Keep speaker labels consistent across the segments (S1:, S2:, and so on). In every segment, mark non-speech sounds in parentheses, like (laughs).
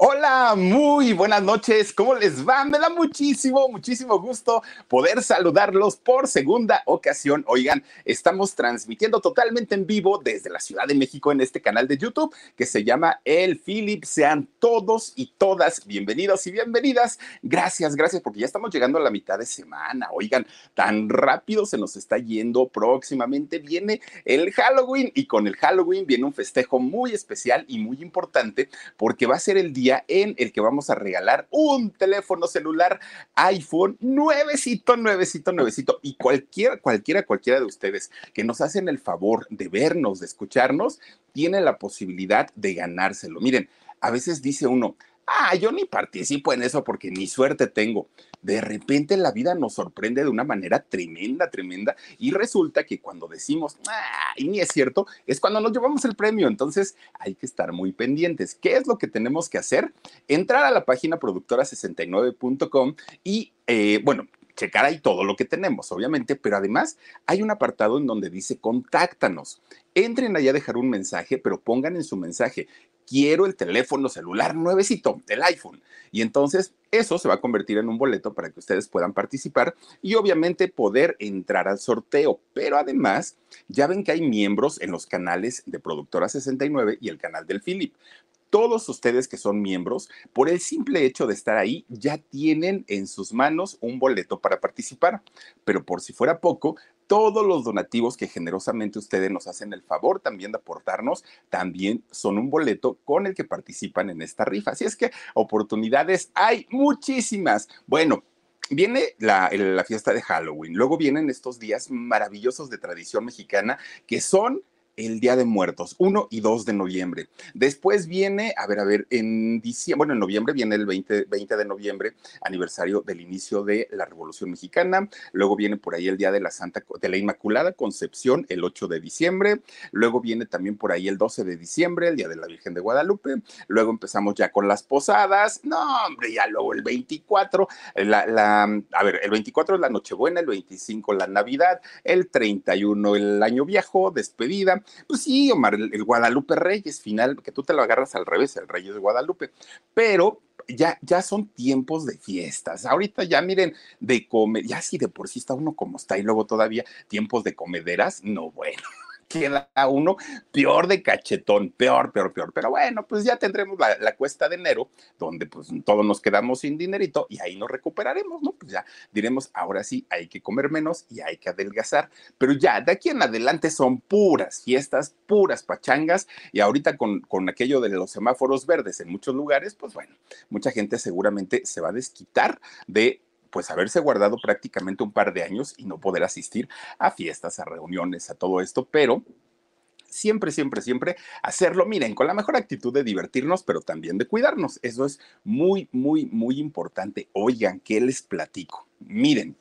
S1: Hola, muy buenas noches. ¿Cómo les va? Me da muchísimo, muchísimo gusto poder saludarlos por segunda ocasión. Oigan, estamos transmitiendo totalmente en vivo desde la Ciudad de México en este canal de YouTube que se llama El Philip. Sean todos y todas bienvenidos y bienvenidas. Gracias, gracias, porque ya estamos llegando a la mitad de semana. Oigan, tan rápido se nos está yendo. Próximamente viene el Halloween y con el Halloween viene un festejo muy especial y muy importante porque va a ser el día en el que vamos a regalar un teléfono celular iPhone nuevecito, nuevecito, nuevecito. Y cualquiera, cualquiera, cualquiera de ustedes que nos hacen el favor de vernos, de escucharnos, tiene la posibilidad de ganárselo. Miren, a veces dice uno, ah, yo ni participo en eso porque ni suerte tengo. De repente la vida nos sorprende de una manera tremenda, tremenda, y resulta que cuando decimos, ah, y ni es cierto, es cuando nos llevamos el premio. Entonces hay que estar muy pendientes. ¿Qué es lo que tenemos que hacer? Entrar a la página productora69.com y, eh, bueno, checar ahí todo lo que tenemos, obviamente, pero además hay un apartado en donde dice contáctanos. Entren allá a dejar un mensaje, pero pongan en su mensaje, quiero el teléfono celular nuevecito, el iPhone. Y entonces eso se va a convertir en un boleto para que ustedes puedan participar y obviamente poder entrar al sorteo. Pero además, ya ven que hay miembros en los canales de Productora 69 y el canal del Philip todos ustedes que son miembros, por el simple hecho de estar ahí, ya tienen en sus manos un boleto para participar. Pero por si fuera poco, todos los donativos que generosamente ustedes nos hacen el favor también de aportarnos, también son un boleto con el que participan en esta rifa. Así es que oportunidades hay muchísimas. Bueno, Viene la, la, fiesta de Halloween, luego vienen estos días maravillosos de tradición mexicana que son el Día de Muertos, 1 y 2 de noviembre. Después viene, a ver, a ver, en diciembre, bueno, en noviembre viene el 20, 20 de noviembre, aniversario del inicio de la Revolución Mexicana. Luego viene por ahí el Día de la Santa, de la Inmaculada Concepción, el 8 de diciembre. Luego viene también por ahí el 12 de diciembre, el Día de la Virgen de Guadalupe. Luego empezamos ya con las posadas. No, hombre, ya luego el 24, la, la, a ver, el 24 es la Nochebuena, el 25 la Navidad, el 31 el Año Viejo, despedida. Pues sí, Omar, el, Guadalupe Reyes final, que tú te lo agarras al revés, el Reyes de Guadalupe, pero ya, ya son tiempos de fiestas. Ahorita ya miren, de comer, ya si de por sí está uno como está y luego todavía tiempos de comederas, no bueno queda uno peor de cachetón, peor, peor, peor. Pero bueno, pues ya tendremos la, cuesta de enero, donde pues todos nos quedamos sin dinerito y ahí nos recuperaremos, ¿no? Pues ya diremos, ahora sí, hay que comer menos y hay que adelgazar. Pero ya, de aquí en adelante son puras fiestas, puras pachangas y ahorita con, con aquello de los semáforos verdes en muchos lugares, pues bueno, mucha gente seguramente se va a desquitar de pues haberse guardado prácticamente un par de años y no poder asistir a fiestas, a reuniones, a todo esto, pero siempre, siempre, siempre hacerlo, miren, con la mejor actitud de divertirnos, pero también de cuidarnos. Eso es muy, muy, muy importante. Oigan, ¿qué les platico? Miren,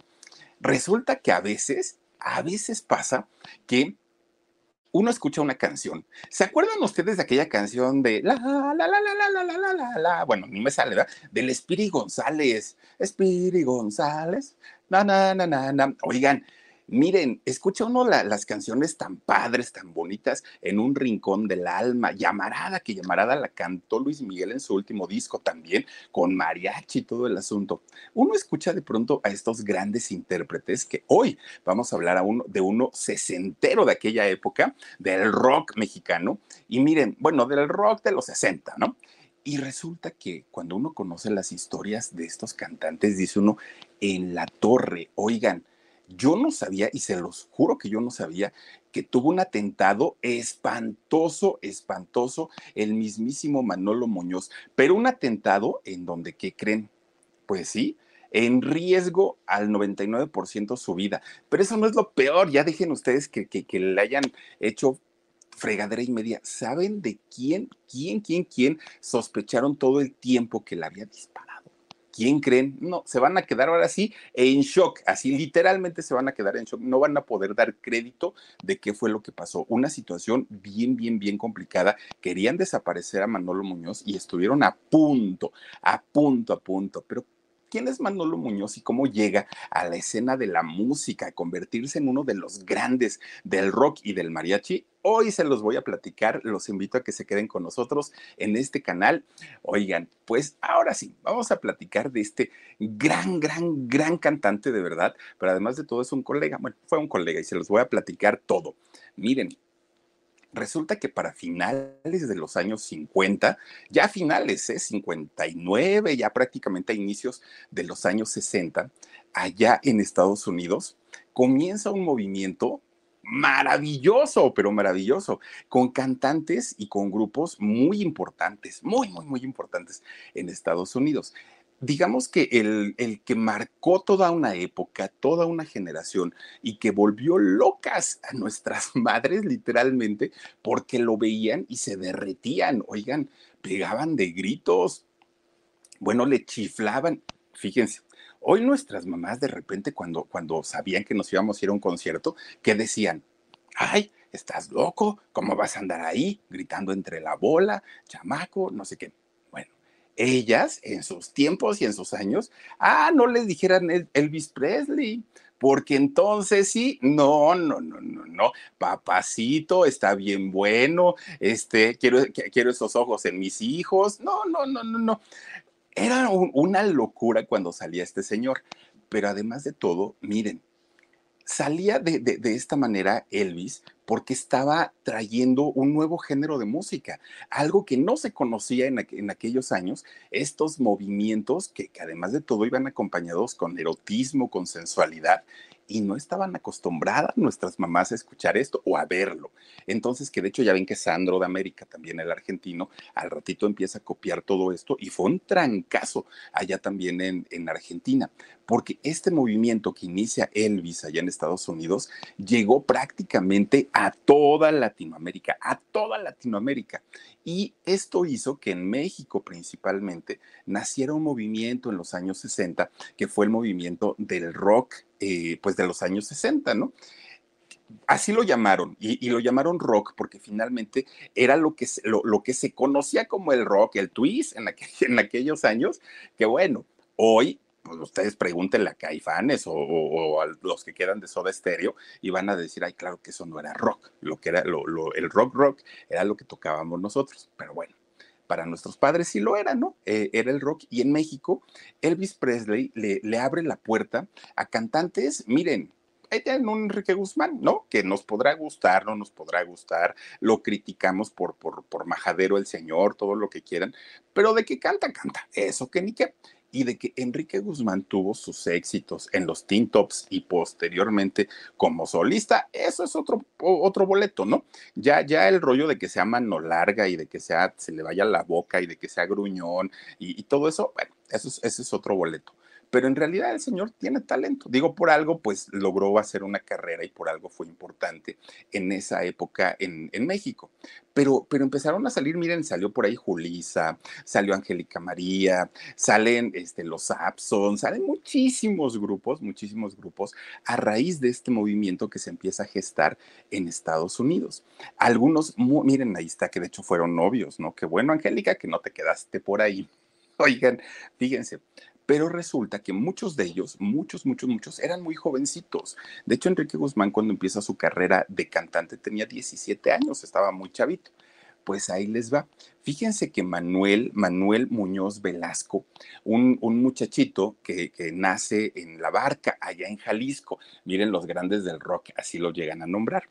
S1: resulta que a veces, a veces pasa que uno escucha una canción. ¿Se acuerdan ustedes de aquella canción de la, la, la, la, la, la, la, la, la, Bueno, ni me sale, ¿verdad? Del Espiri González. Espiri González. Na, na, na, na, na. Oigan, Miren, escucha uno las canciones tan padres, tan bonitas, en un rincón del alma. Llamarada, que Llamarada la cantó Luis Miguel en su último disco también, con mariachi y todo el asunto. Uno escucha de pronto a estos grandes intérpretes que hoy vamos a hablar a uno, de uno sesentero de aquella época, del rock mexicano. Y miren, bueno, del rock de los 60, ¿no? Y resulta que cuando uno conoce las historias de estos cantantes, dice uno, en la torre, oigan, yo no sabía, y se los juro que yo no sabía, que tuvo un atentado espantoso, espantoso, el mismísimo Manolo Muñoz, pero un atentado en donde, ¿qué creen? Pues sí, en riesgo al 99% su vida. Pero eso no es lo peor, ya dejen ustedes que, que, que le hayan hecho fregadera y media. ¿Saben de quién, quién, quién, quién sospecharon todo el tiempo que la había disparado? ¿Quién creen? No, se van a quedar ahora sí en shock, así literalmente se van a quedar en shock, no van a poder dar crédito de qué fue lo que pasó. Una situación bien, bien, bien complicada. Querían desaparecer a Manolo Muñoz y estuvieron a punto, a punto, a punto, pero ¿Quién es Manolo Muñoz y cómo llega a la escena de la música, a convertirse en uno de los grandes del rock y del mariachi? Hoy se los voy a platicar, los invito a que se queden con nosotros en este canal. Oigan, pues ahora sí, vamos a platicar de este gran, gran, gran cantante de verdad, pero además de todo es un colega, bueno, fue un colega y se los voy a platicar todo. Miren, resulta que para finales de los años 50, ya finales, ¿eh? 59, ya prácticamente a inicios de los años 60, allá en Estados Unidos, comienza un movimiento maravilloso, pero maravilloso, con cantantes y con grupos muy importantes, muy, muy, muy importantes en Estados Unidos digamos que el, el, que marcó toda una época, toda una generación y que volvió locas a nuestras (laughs) madres literalmente porque lo veían y se derretían, oigan, pegaban de gritos, bueno, le chiflaban, fíjense. Hoy nuestras mamás de repente cuando, cuando sabían que nos íbamos a ir a un concierto, que decían, ay, estás loco, ¿cómo vas a andar ahí gritando entre la bola, chamaco, no sé qué? Ellas en sus tiempos y en sus años, ah, no les dijeran Elvis Presley, porque entonces sí, no, no, no, no, no, papacito, está bien bueno, este, quiero, quiero esos ojos en mis hijos, no, no, no, no, no. Era una locura cuando salía este señor, pero además de todo, miren, salía de, de, esta manera Elvis porque estaba trayendo un nuevo género de música, algo que no se conocía en, aquellos años, estos movimientos que, que, además de todo iban acompañados con erotismo, con sensualidad, y no estaban acostumbradas nuestras mamás a escuchar esto o a verlo. Entonces, que de hecho ya ven que Sandro de América, también el argentino, al ratito empieza a copiar todo esto y fue un trancazo allá también en, en Argentina, porque este movimiento que inicia Elvis allá en Estados Unidos llegó prácticamente a toda Latinoamérica, a toda Latinoamérica. Y esto hizo que en México principalmente naciera un movimiento en los años 60, que fue el movimiento del rock, eh, pues de los años 60, ¿no? así lo llamaron, y, lo llamaron rock porque finalmente era lo que, se, lo, que se conocía como el rock, el twist en, (laughs) en aquellos años, que bueno, hoy pues ustedes pregúntenle a Caifanes o, a los que quedan de Soda Stereo y van a decir, ay, claro que eso no era rock, lo que era lo, el rock rock era lo que tocábamos nosotros, pero bueno. Para nuestros padres sí lo era, ¿no? Eh, era el rock. Y en México, Elvis Presley le, abre la puerta a cantantes, miren, tienen un Enrique Guzmán, ¿no? Que nos podrá gustar, no nos podrá gustar, lo criticamos por, por, por majadero el señor, todo lo que quieran, pero de que canta, canta, eso que ni qué y de que Enrique Guzmán tuvo sus éxitos en los Teen Tops y posteriormente como solista, eso es otro, otro boleto, ¿no? Ya, ya el rollo de que sea mano larga y de que sea, se le vaya la boca y de que sea gruñón y, todo eso, bueno, eso es, ese es otro boleto pero en realidad el señor tiene talento. Digo, por algo, pues logró hacer una carrera y por algo fue importante en esa época en, en México. Pero, pero empezaron a salir, miren, salió por ahí Julisa, salió Angélica María, salen este, los Abson, salen muchísimos grupos, muchísimos grupos a raíz de este movimiento que se empieza a gestar en Estados Unidos. Algunos, miren, ahí está, que de hecho fueron novios, ¿no? Qué bueno, Angélica, que no te quedaste por ahí. (laughs) Oigan, fíjense, pero resulta que muchos de ellos, muchos, muchos, muchos, eran muy jovencitos. De hecho, Enrique Guzmán cuando empieza su carrera de cantante tenía 17 años, estaba muy chavito. Pues ahí les va. Fíjense que Manuel, Manuel Muñoz Velasco, un, un muchachito que, que, nace en La Barca, allá en Jalisco. Miren los grandes del rock, así lo llegan a nombrar.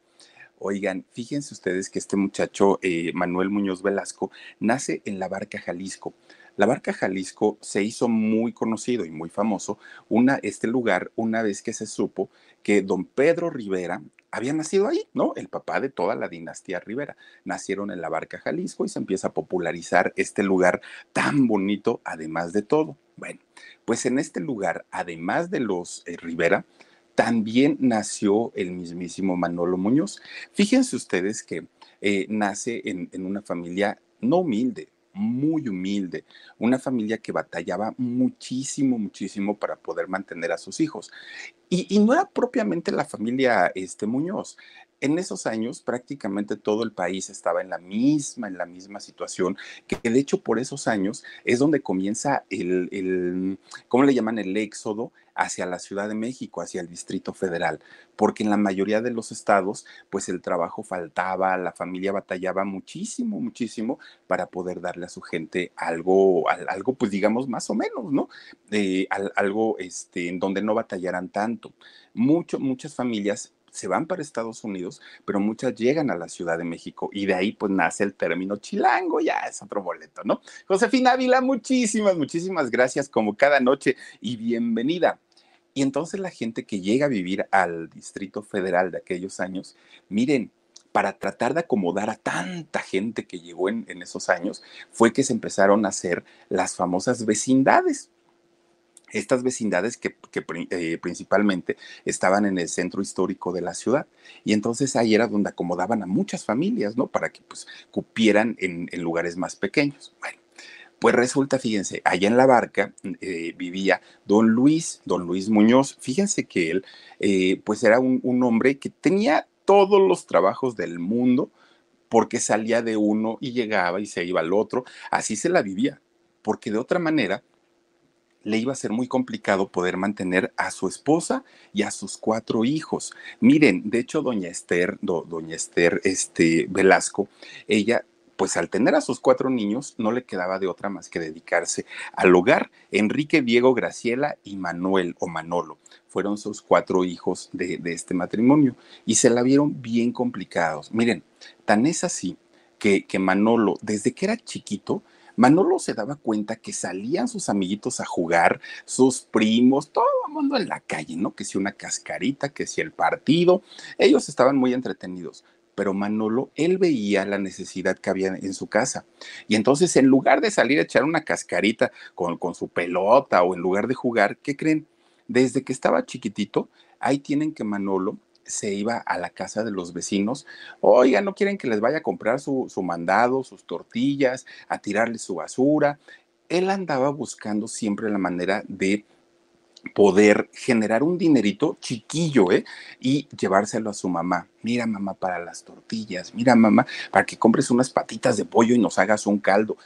S1: Oigan, fíjense ustedes que este muchacho, eh, Manuel Muñoz Velasco, nace en La Barca, Jalisco. La Barca Jalisco se hizo muy conocido y muy famoso una, este lugar una vez que se supo que don Pedro Rivera había nacido ahí, ¿no? El papá de toda la dinastía Rivera. Nacieron en la Barca Jalisco y se empieza a popularizar este lugar tan bonito, además de todo. Bueno, pues en este lugar, además de los eh, Rivera, también nació el mismísimo Manolo Muñoz. Fíjense ustedes que eh, nace en, en una familia no humilde, muy humilde, una familia que batallaba muchísimo, muchísimo para poder mantener a sus hijos. Y, no era propiamente la familia este, Muñoz. En esos años prácticamente todo el país estaba en la misma, en la misma situación, que de hecho por esos años es donde comienza el, el ¿cómo le llaman? El éxodo hacia la Ciudad de México, hacia el Distrito Federal, porque en la mayoría de los estados, pues el trabajo faltaba, la familia batallaba muchísimo, muchísimo para poder darle a su gente algo, algo pues digamos más o menos, ¿no? Eh, algo este, en donde no batallaran tanto. Mucho, muchas familias se van para Estados Unidos, pero muchas llegan a la Ciudad de México y de ahí pues nace el término chilango, ya es otro boleto, ¿no? Josefina Ávila, muchísimas, muchísimas gracias como cada noche y bienvenida. Y entonces la gente que llega a vivir al Distrito Federal de aquellos años, miren, para tratar de acomodar a tanta gente que llegó en, esos años, fue que se empezaron a hacer las famosas vecindades estas vecindades que, eh, principalmente estaban en el centro histórico de la ciudad. Y entonces ahí era donde acomodaban a muchas familias, ¿no? Para que pues cupieran en, lugares más pequeños. Bueno, pues resulta, fíjense, allá en la barca eh, vivía don Luis, don Luis Muñoz. Fíjense que él, eh, pues era un, un hombre que tenía todos los trabajos del mundo porque salía de uno y llegaba y se iba al otro. Así se la vivía, porque de otra manera le iba a ser muy complicado poder mantener a su esposa y a sus cuatro hijos. Miren, de hecho, doña Esther, doña Esther este, Velasco, ella pues al tener a sus cuatro niños no le quedaba de otra más que dedicarse al hogar. Enrique, Diego, Graciela y Manuel o Manolo fueron sus cuatro hijos de, este matrimonio y se la vieron bien complicados. Miren, tan es así que, que Manolo, desde que era chiquito, Manolo se daba cuenta que salían sus amiguitos a jugar, sus primos, todo el mundo en la calle, ¿no? Que si una cascarita, que si el partido, ellos estaban muy entretenidos pero Manolo, él veía la necesidad que había en su casa. Y entonces, en lugar de salir a echar una cascarita con, con, su pelota o en lugar de jugar, ¿qué creen? Desde que estaba chiquitito, ahí tienen que Manolo se iba a la casa de los vecinos. Oiga, no quieren que les vaya a comprar su, mandado, sus tortillas, a tirarle su basura. Él andaba buscando siempre la manera de poder generar un dinerito chiquillo, ¿eh? Y llevárselo a su mamá. Mira, mamá, para las tortillas. Mira, mamá, para que compres unas patitas de pollo y nos hagas un caldo.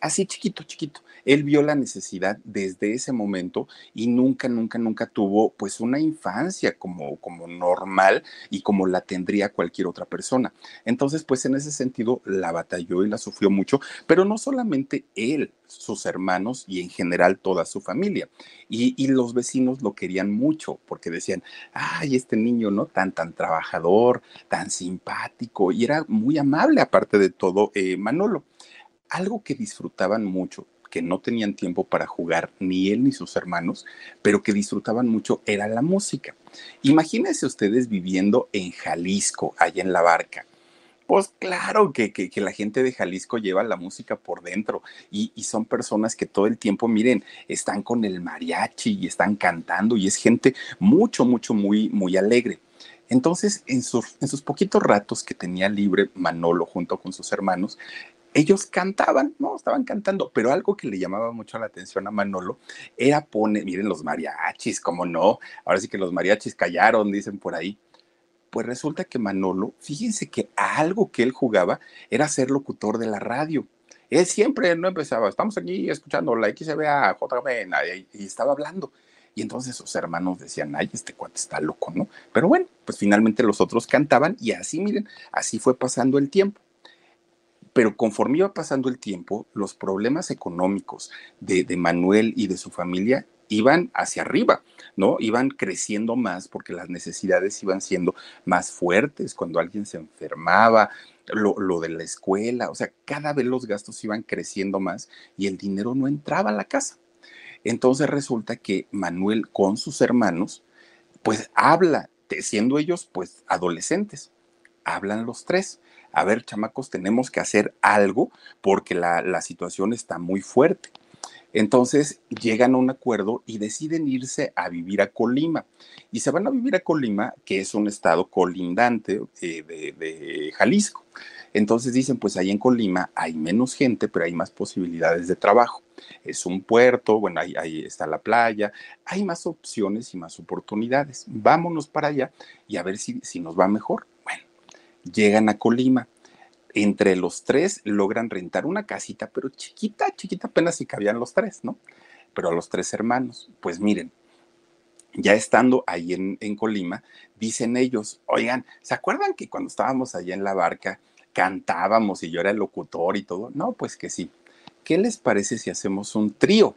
S1: Así chiquito, chiquito él vio la necesidad desde ese momento y nunca, nunca, nunca tuvo pues una infancia como, como normal y como la tendría cualquier otra persona. Entonces, pues en ese sentido la batalló y la sufrió mucho, pero no solamente él, sus hermanos y en general toda su familia. Y, los vecinos lo querían mucho porque decían, ay, este niño, ¿no? Tan, tan trabajador, tan simpático y era muy amable aparte de todo, eh, Manolo. Algo que disfrutaban mucho que no tenían tiempo para jugar, ni él ni sus hermanos, pero que disfrutaban mucho era la música. Imagínense ustedes viviendo en Jalisco, allá en la barca. Pues claro que, que, la gente de Jalisco lleva la música por dentro y, son personas que todo el tiempo, miren, están con el mariachi y están cantando y es gente mucho, mucho, muy, muy alegre. Entonces, en, en sus poquitos ratos que tenía libre Manolo junto con sus hermanos, ellos cantaban, ¿no? Estaban cantando, pero algo que le llamaba mucho la atención a Manolo era poner, miren los mariachis, cómo no, ahora sí que los mariachis callaron, dicen por ahí. Pues resulta que Manolo, fíjense que algo que él jugaba era ser locutor de la radio. Él siempre no empezaba, estamos aquí escuchando la XBA, JB, y estaba hablando. Y entonces sus hermanos decían, ay, este cuate está loco, ¿no? Pero bueno, pues finalmente los otros cantaban y así, miren, así fue pasando el tiempo. Pero conforme iba pasando el tiempo, los problemas económicos de, Manuel y de su familia iban hacia arriba, ¿no? Iban creciendo más porque las necesidades iban siendo más fuertes cuando alguien se enfermaba, lo, lo, de la escuela, o sea, cada vez los gastos iban creciendo más y el dinero no entraba a la casa. Entonces resulta que Manuel con sus hermanos, pues habla, siendo ellos pues adolescentes, hablan los tres a ver, chamacos, tenemos que hacer algo porque la, situación está muy fuerte. Entonces llegan a un acuerdo y deciden irse a vivir a Colima. Y se van a vivir a Colima, que es un estado colindante eh, de, Jalisco. Entonces dicen, pues ahí en Colima hay menos gente, pero hay más posibilidades de trabajo. Es un puerto, bueno, ahí, ahí está la playa, hay más opciones y más oportunidades. Vámonos para allá y a ver si, si nos va mejor. Llegan a Colima. Entre los tres logran rentar una casita, pero chiquita, chiquita, apenas si cabían los tres, ¿no? Pero a los tres hermanos, pues miren, ya estando ahí en, Colima, dicen ellos, oigan, ¿se acuerdan que cuando estábamos allá en la barca cantábamos y yo era el locutor y todo? No, pues que sí. ¿Qué les parece si hacemos un trío?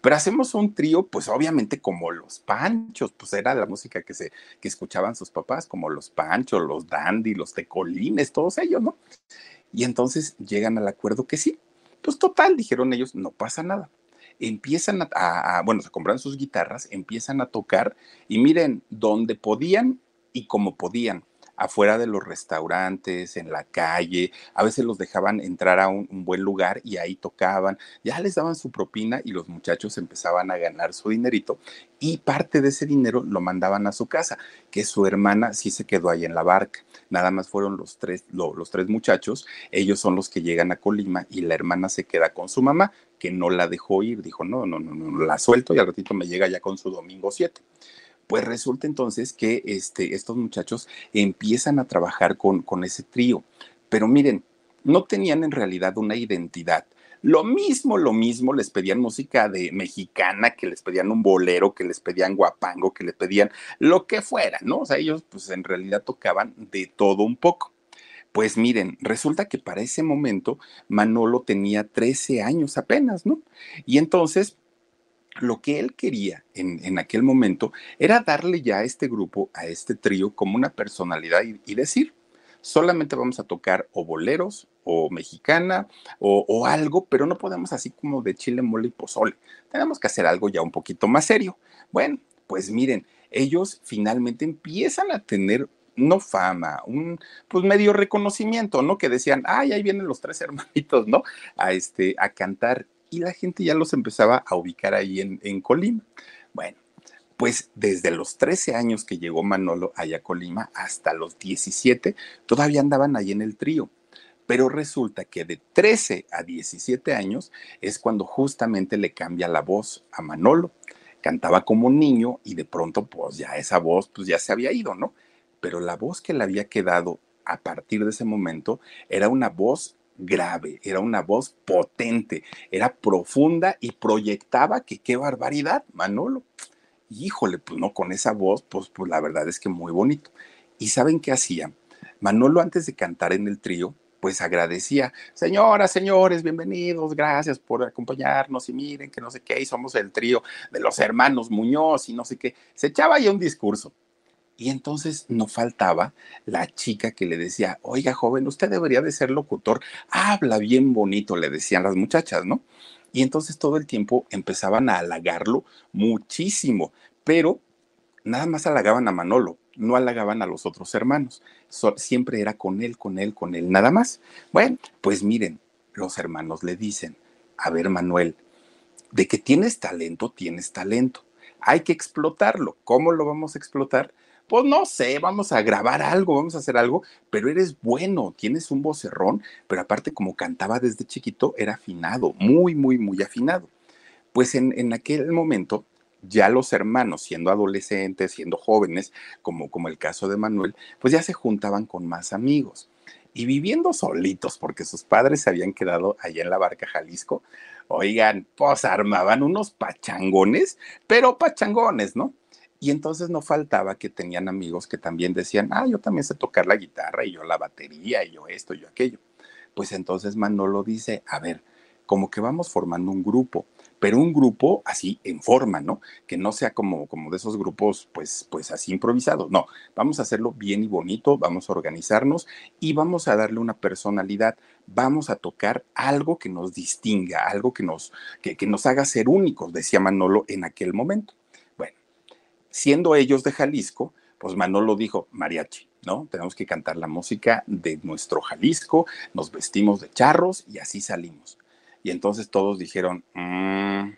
S1: Pero hacemos un trío, pues obviamente como los panchos, pues era la música que se que escuchaban sus papás, como los panchos, los dandy, los tecolines, todos ellos, ¿no? Y entonces llegan al acuerdo que sí. Pues total, dijeron ellos, no pasa nada. Empiezan a, a bueno, se compran sus guitarras, empiezan a tocar y miren, donde podían y como podían afuera de los restaurantes, en la calle, a veces los dejaban entrar a un, buen lugar y ahí tocaban, ya les daban su propina y los muchachos empezaban a ganar su dinerito y parte de ese dinero lo mandaban a su casa, que su hermana sí se quedó ahí en la barca. Nada más fueron los tres, lo, los tres muchachos, ellos son los que llegan a Colima y la hermana se queda con su mamá, que no la dejó ir, dijo, no, no, no, no, la suelto y al ratito me llega ya con su domingo 7. Pues resulta entonces que este, estos muchachos empiezan a trabajar con, con ese trío. Pero miren, no tenían en realidad una identidad. Lo mismo, lo mismo, les pedían música de mexicana, que les pedían un bolero, que les pedían guapango, que les pedían lo que fuera, ¿no? O sea, ellos pues en realidad tocaban de todo un poco. Pues miren, resulta que para ese momento Manolo tenía 13 años apenas, ¿no? Y entonces lo que él quería en, en, aquel momento era darle ya a este grupo, a este trío, como una personalidad y, decir, solamente vamos a tocar o boleros o mexicana o, o, algo, pero no podemos así como de chile, mole y pozole. Tenemos que hacer algo ya un poquito más serio. Bueno, pues miren, ellos finalmente empiezan a tener no fama, un pues medio reconocimiento, ¿no? Que decían, ay, ahí vienen los tres hermanitos, ¿no? A este, a cantar y la gente ya los empezaba a ubicar ahí en, en Colima. Bueno, pues desde los 13 años que llegó Manolo allá a Colima hasta los 17, todavía andaban ahí en el trío. Pero resulta que de 13 a 17 años es cuando justamente le cambia la voz a Manolo. Cantaba como un niño y de pronto pues ya esa voz pues ya se había ido, ¿no? Pero la voz que le había quedado a partir de ese momento era una voz grave, era una voz potente, era profunda y proyectaba que qué barbaridad, Manolo. Híjole, pues no, con esa voz, pues, pues la verdad es que muy bonito. ¿Y saben qué hacía? Manolo antes de cantar en el trío, pues agradecía, señoras, señores, bienvenidos, gracias por acompañarnos y miren que no sé qué, y somos el trío de los hermanos Muñoz y no sé qué. Se echaba ya un discurso y entonces no faltaba la chica que le decía, oiga joven, usted debería de ser locutor, habla bien bonito, le decían las muchachas, ¿no? Y entonces todo el tiempo empezaban a halagarlo muchísimo, pero nada más halagaban a Manolo, no halagaban a los otros hermanos, siempre era con él, con él, con él, nada más. Bueno, pues miren, los hermanos le dicen, a ver Manuel, de que tienes talento, tienes talento, hay que explotarlo, ¿cómo lo vamos a explotar? Pues no sé, vamos a grabar algo, vamos a hacer algo, pero eres bueno, tienes un vocerrón, pero aparte como cantaba desde chiquito, era afinado, muy, muy, muy afinado. Pues en, en aquel momento, ya los hermanos, siendo adolescentes, siendo jóvenes, como, como el caso de Manuel, pues ya se juntaban con más amigos. Y viviendo solitos, porque sus padres se habían quedado allá en la barca Jalisco, oigan, pues armaban unos pachangones, pero pachangones, ¿no? Y entonces no faltaba que tenían amigos que también decían, ah, yo también sé tocar la guitarra y yo la batería y yo esto y yo aquello. Pues entonces Manolo dice, a ver, como que vamos formando un grupo, pero un grupo así en forma, ¿no? Que no sea como, como de esos grupos, pues, pues así improvisados. No, vamos a hacerlo bien y bonito, vamos a organizarnos y vamos a darle una personalidad. Vamos a tocar algo que nos distinga, algo que nos, que, que nos haga ser únicos, decía Manolo en aquel momento siendo ellos de Jalisco, pues Manolo dijo, mariachi, ¿no? Tenemos que cantar la música de nuestro Jalisco, nos vestimos de charros y así salimos. Y entonces todos dijeron, mmm,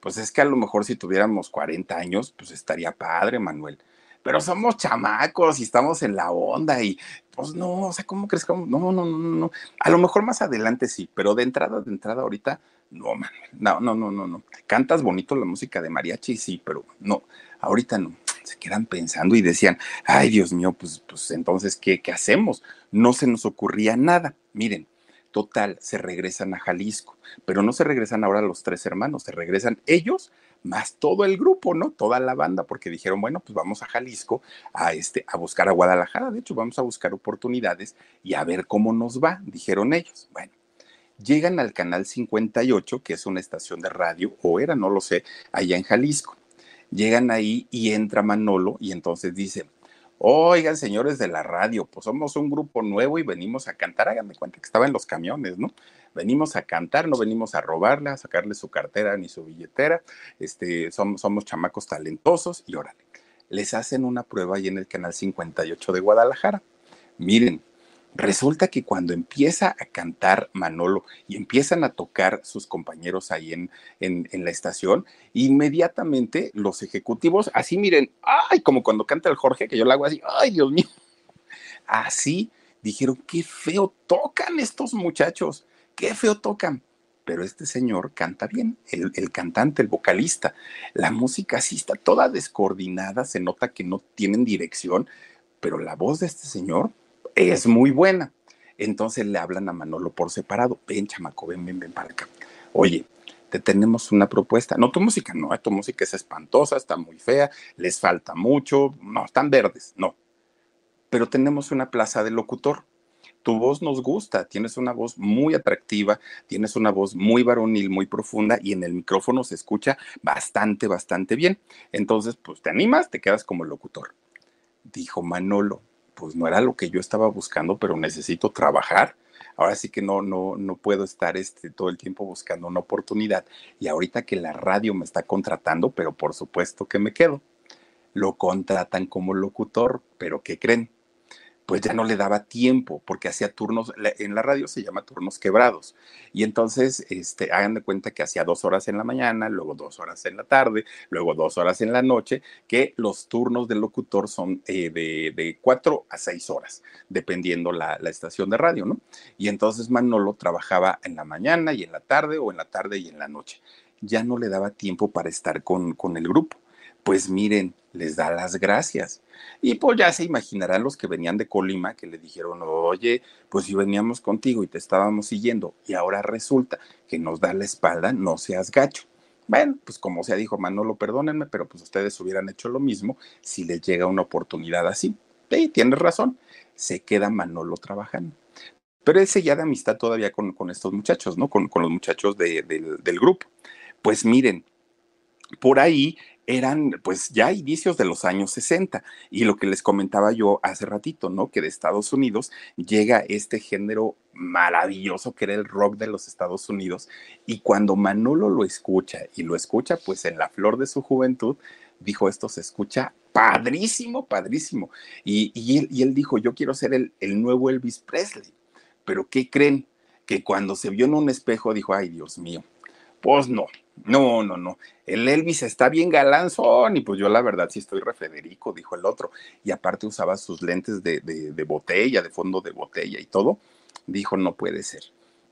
S1: pues es que a lo mejor si tuviéramos 40 años, pues estaría padre, Manuel. Pero somos chamacos y estamos en la onda y pues no, o sea, ¿cómo crees que no, no, no, no? A lo mejor más adelante sí, pero de entrada, de entrada ahorita, no, Manuel, no, no, no, no, no. Cantas bonito la música de mariachi, sí, pero no, ahorita no. se quedan pensando y decían, ay Dios mío, pues, pues entonces, ¿qué, ¿qué hacemos? No se nos ocurría nada. Miren, total, se regresan a Jalisco, pero no se regresan ahora los tres hermanos, se regresan ellos más todo el grupo, ¿no? Toda la banda, porque dijeron, bueno, pues vamos a Jalisco a, este, a buscar a Guadalajara, de hecho, vamos a buscar oportunidades y a ver cómo nos va, dijeron ellos. Bueno, llegan al canal 58, que es una estación de radio, o era, no lo sé, allá en Jalisco. Llegan ahí y entra Manolo y entonces dice, oigan señores de la radio, pues somos un grupo nuevo y venimos a cantar, háganme cuenta que estaba en los camiones, ¿no? Venimos a cantar, no venimos a robarle, a sacarle su cartera ni su billetera, este, somos, somos chamacos talentosos y órale, les hacen una prueba ahí en el canal 58 de Guadalajara. Miren, Resulta que cuando empieza a cantar Manolo y empiezan a tocar sus compañeros ahí en, en, la estación, inmediatamente los ejecutivos, así miren, ay, como cuando canta el Jorge, que yo lo hago así, ay, Dios mío, así dijeron, qué feo tocan estos muchachos, qué feo tocan. Pero este señor canta bien, el, cantante, el vocalista. La música así está toda descoordinada, se nota que no tienen dirección, pero la voz de este señor es muy buena. Entonces le hablan a Manolo por separado. Ven, chamaco, ven, ven, ven para acá. Oye, te tenemos una propuesta. No, tu música no, tu música es espantosa, está muy fea, les falta mucho, no, están verdes, no. Pero tenemos una plaza de locutor. Tu voz nos gusta, tienes una voz muy atractiva, tienes una voz muy varonil, muy profunda y en el micrófono se escucha bastante, bastante bien. Entonces, pues te animas, te quedas como locutor. Dijo Manolo, pues no era lo que yo estaba buscando, pero necesito trabajar. Ahora sí que no, no, no puedo estar este, todo el tiempo buscando una oportunidad. Y ahorita que la radio me está contratando, pero por supuesto que me quedo. Lo contratan como locutor, pero ¿qué creen? Pues ya no le daba tiempo porque hacía turnos, en la radio se llama turnos quebrados. Y entonces, este, hagan de cuenta que hacía dos horas en la mañana, luego dos horas en la tarde, luego dos horas en la noche, que los turnos del locutor son eh, de, cuatro a seis horas, dependiendo la, la, estación de radio, ¿no? Y entonces Manolo trabajaba en la mañana y en la tarde o en la tarde y en la noche. Ya no le daba tiempo para estar con, con el grupo. Pues miren, les da las gracias. Y pues ya se imaginarán los que venían de Colima que le dijeron, oye, pues si veníamos contigo y te estábamos siguiendo y ahora resulta que nos da la espalda, no seas gacho. Bueno, pues como sea dijo Manolo, perdónenme, pero pues ustedes hubieran hecho lo mismo si les llega una oportunidad así. Sí, tienes razón, se queda Manolo trabajando. Pero él seguía de amistad todavía con, con estos muchachos, ¿no? Con, con los muchachos del grupo. Pues miren, por ahí eran pues ya inicios de los años 60 y lo que les comentaba yo hace ratito, ¿no? Que de Estados Unidos llega este género maravilloso que era el rock de los Estados Unidos y cuando Manolo lo escucha y lo escucha pues en la flor de su juventud, dijo esto se escucha padrísimo, padrísimo. Y, y, él, dijo, yo quiero ser el, el nuevo Elvis Presley. Pero ¿qué creen? Que cuando se vio en un espejo dijo, ay Dios mío, pues no, no, no, no. El Elvis está bien galanzón y pues yo la verdad sí estoy refederico, dijo el otro. Y aparte usaba sus lentes de, de, botella, de fondo de botella y todo. Dijo, no puede ser.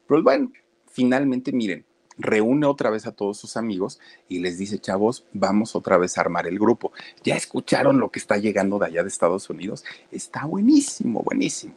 S1: Pues bueno, finalmente miren, reúne otra vez a todos sus amigos y les dice, chavos, vamos otra vez a armar el grupo. ¿Ya escucharon lo que está llegando de allá de Estados Unidos? Está buenísimo, buenísimo.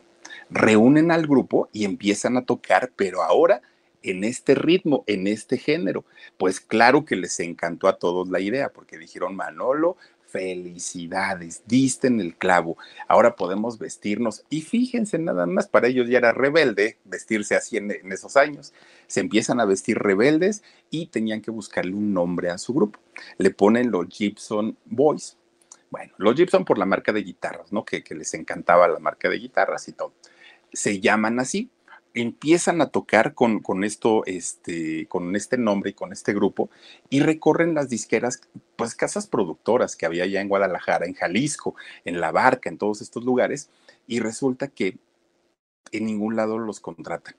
S1: Reúnen al grupo y empiezan a tocar, pero ahora en este ritmo, en este género. Pues claro que les encantó a todos la idea, porque dijeron, Manolo, felicidades, diste en el clavo, ahora podemos vestirnos. Y fíjense nada más, para ellos ya era rebelde vestirse así en, esos años. Se empiezan a vestir rebeldes y tenían que buscarle un nombre a su grupo. Le ponen los Gibson Boys. Bueno, los Gibson por la marca de guitarras, ¿no? Que, que les encantaba la marca de guitarras y todo. Se llaman así empiezan a tocar con, con, esto, este, con este nombre y con este grupo y recorren las disqueras, pues casas productoras que había ya en Guadalajara, en Jalisco, en La Barca, en todos estos lugares, y resulta que en ningún lado los contratan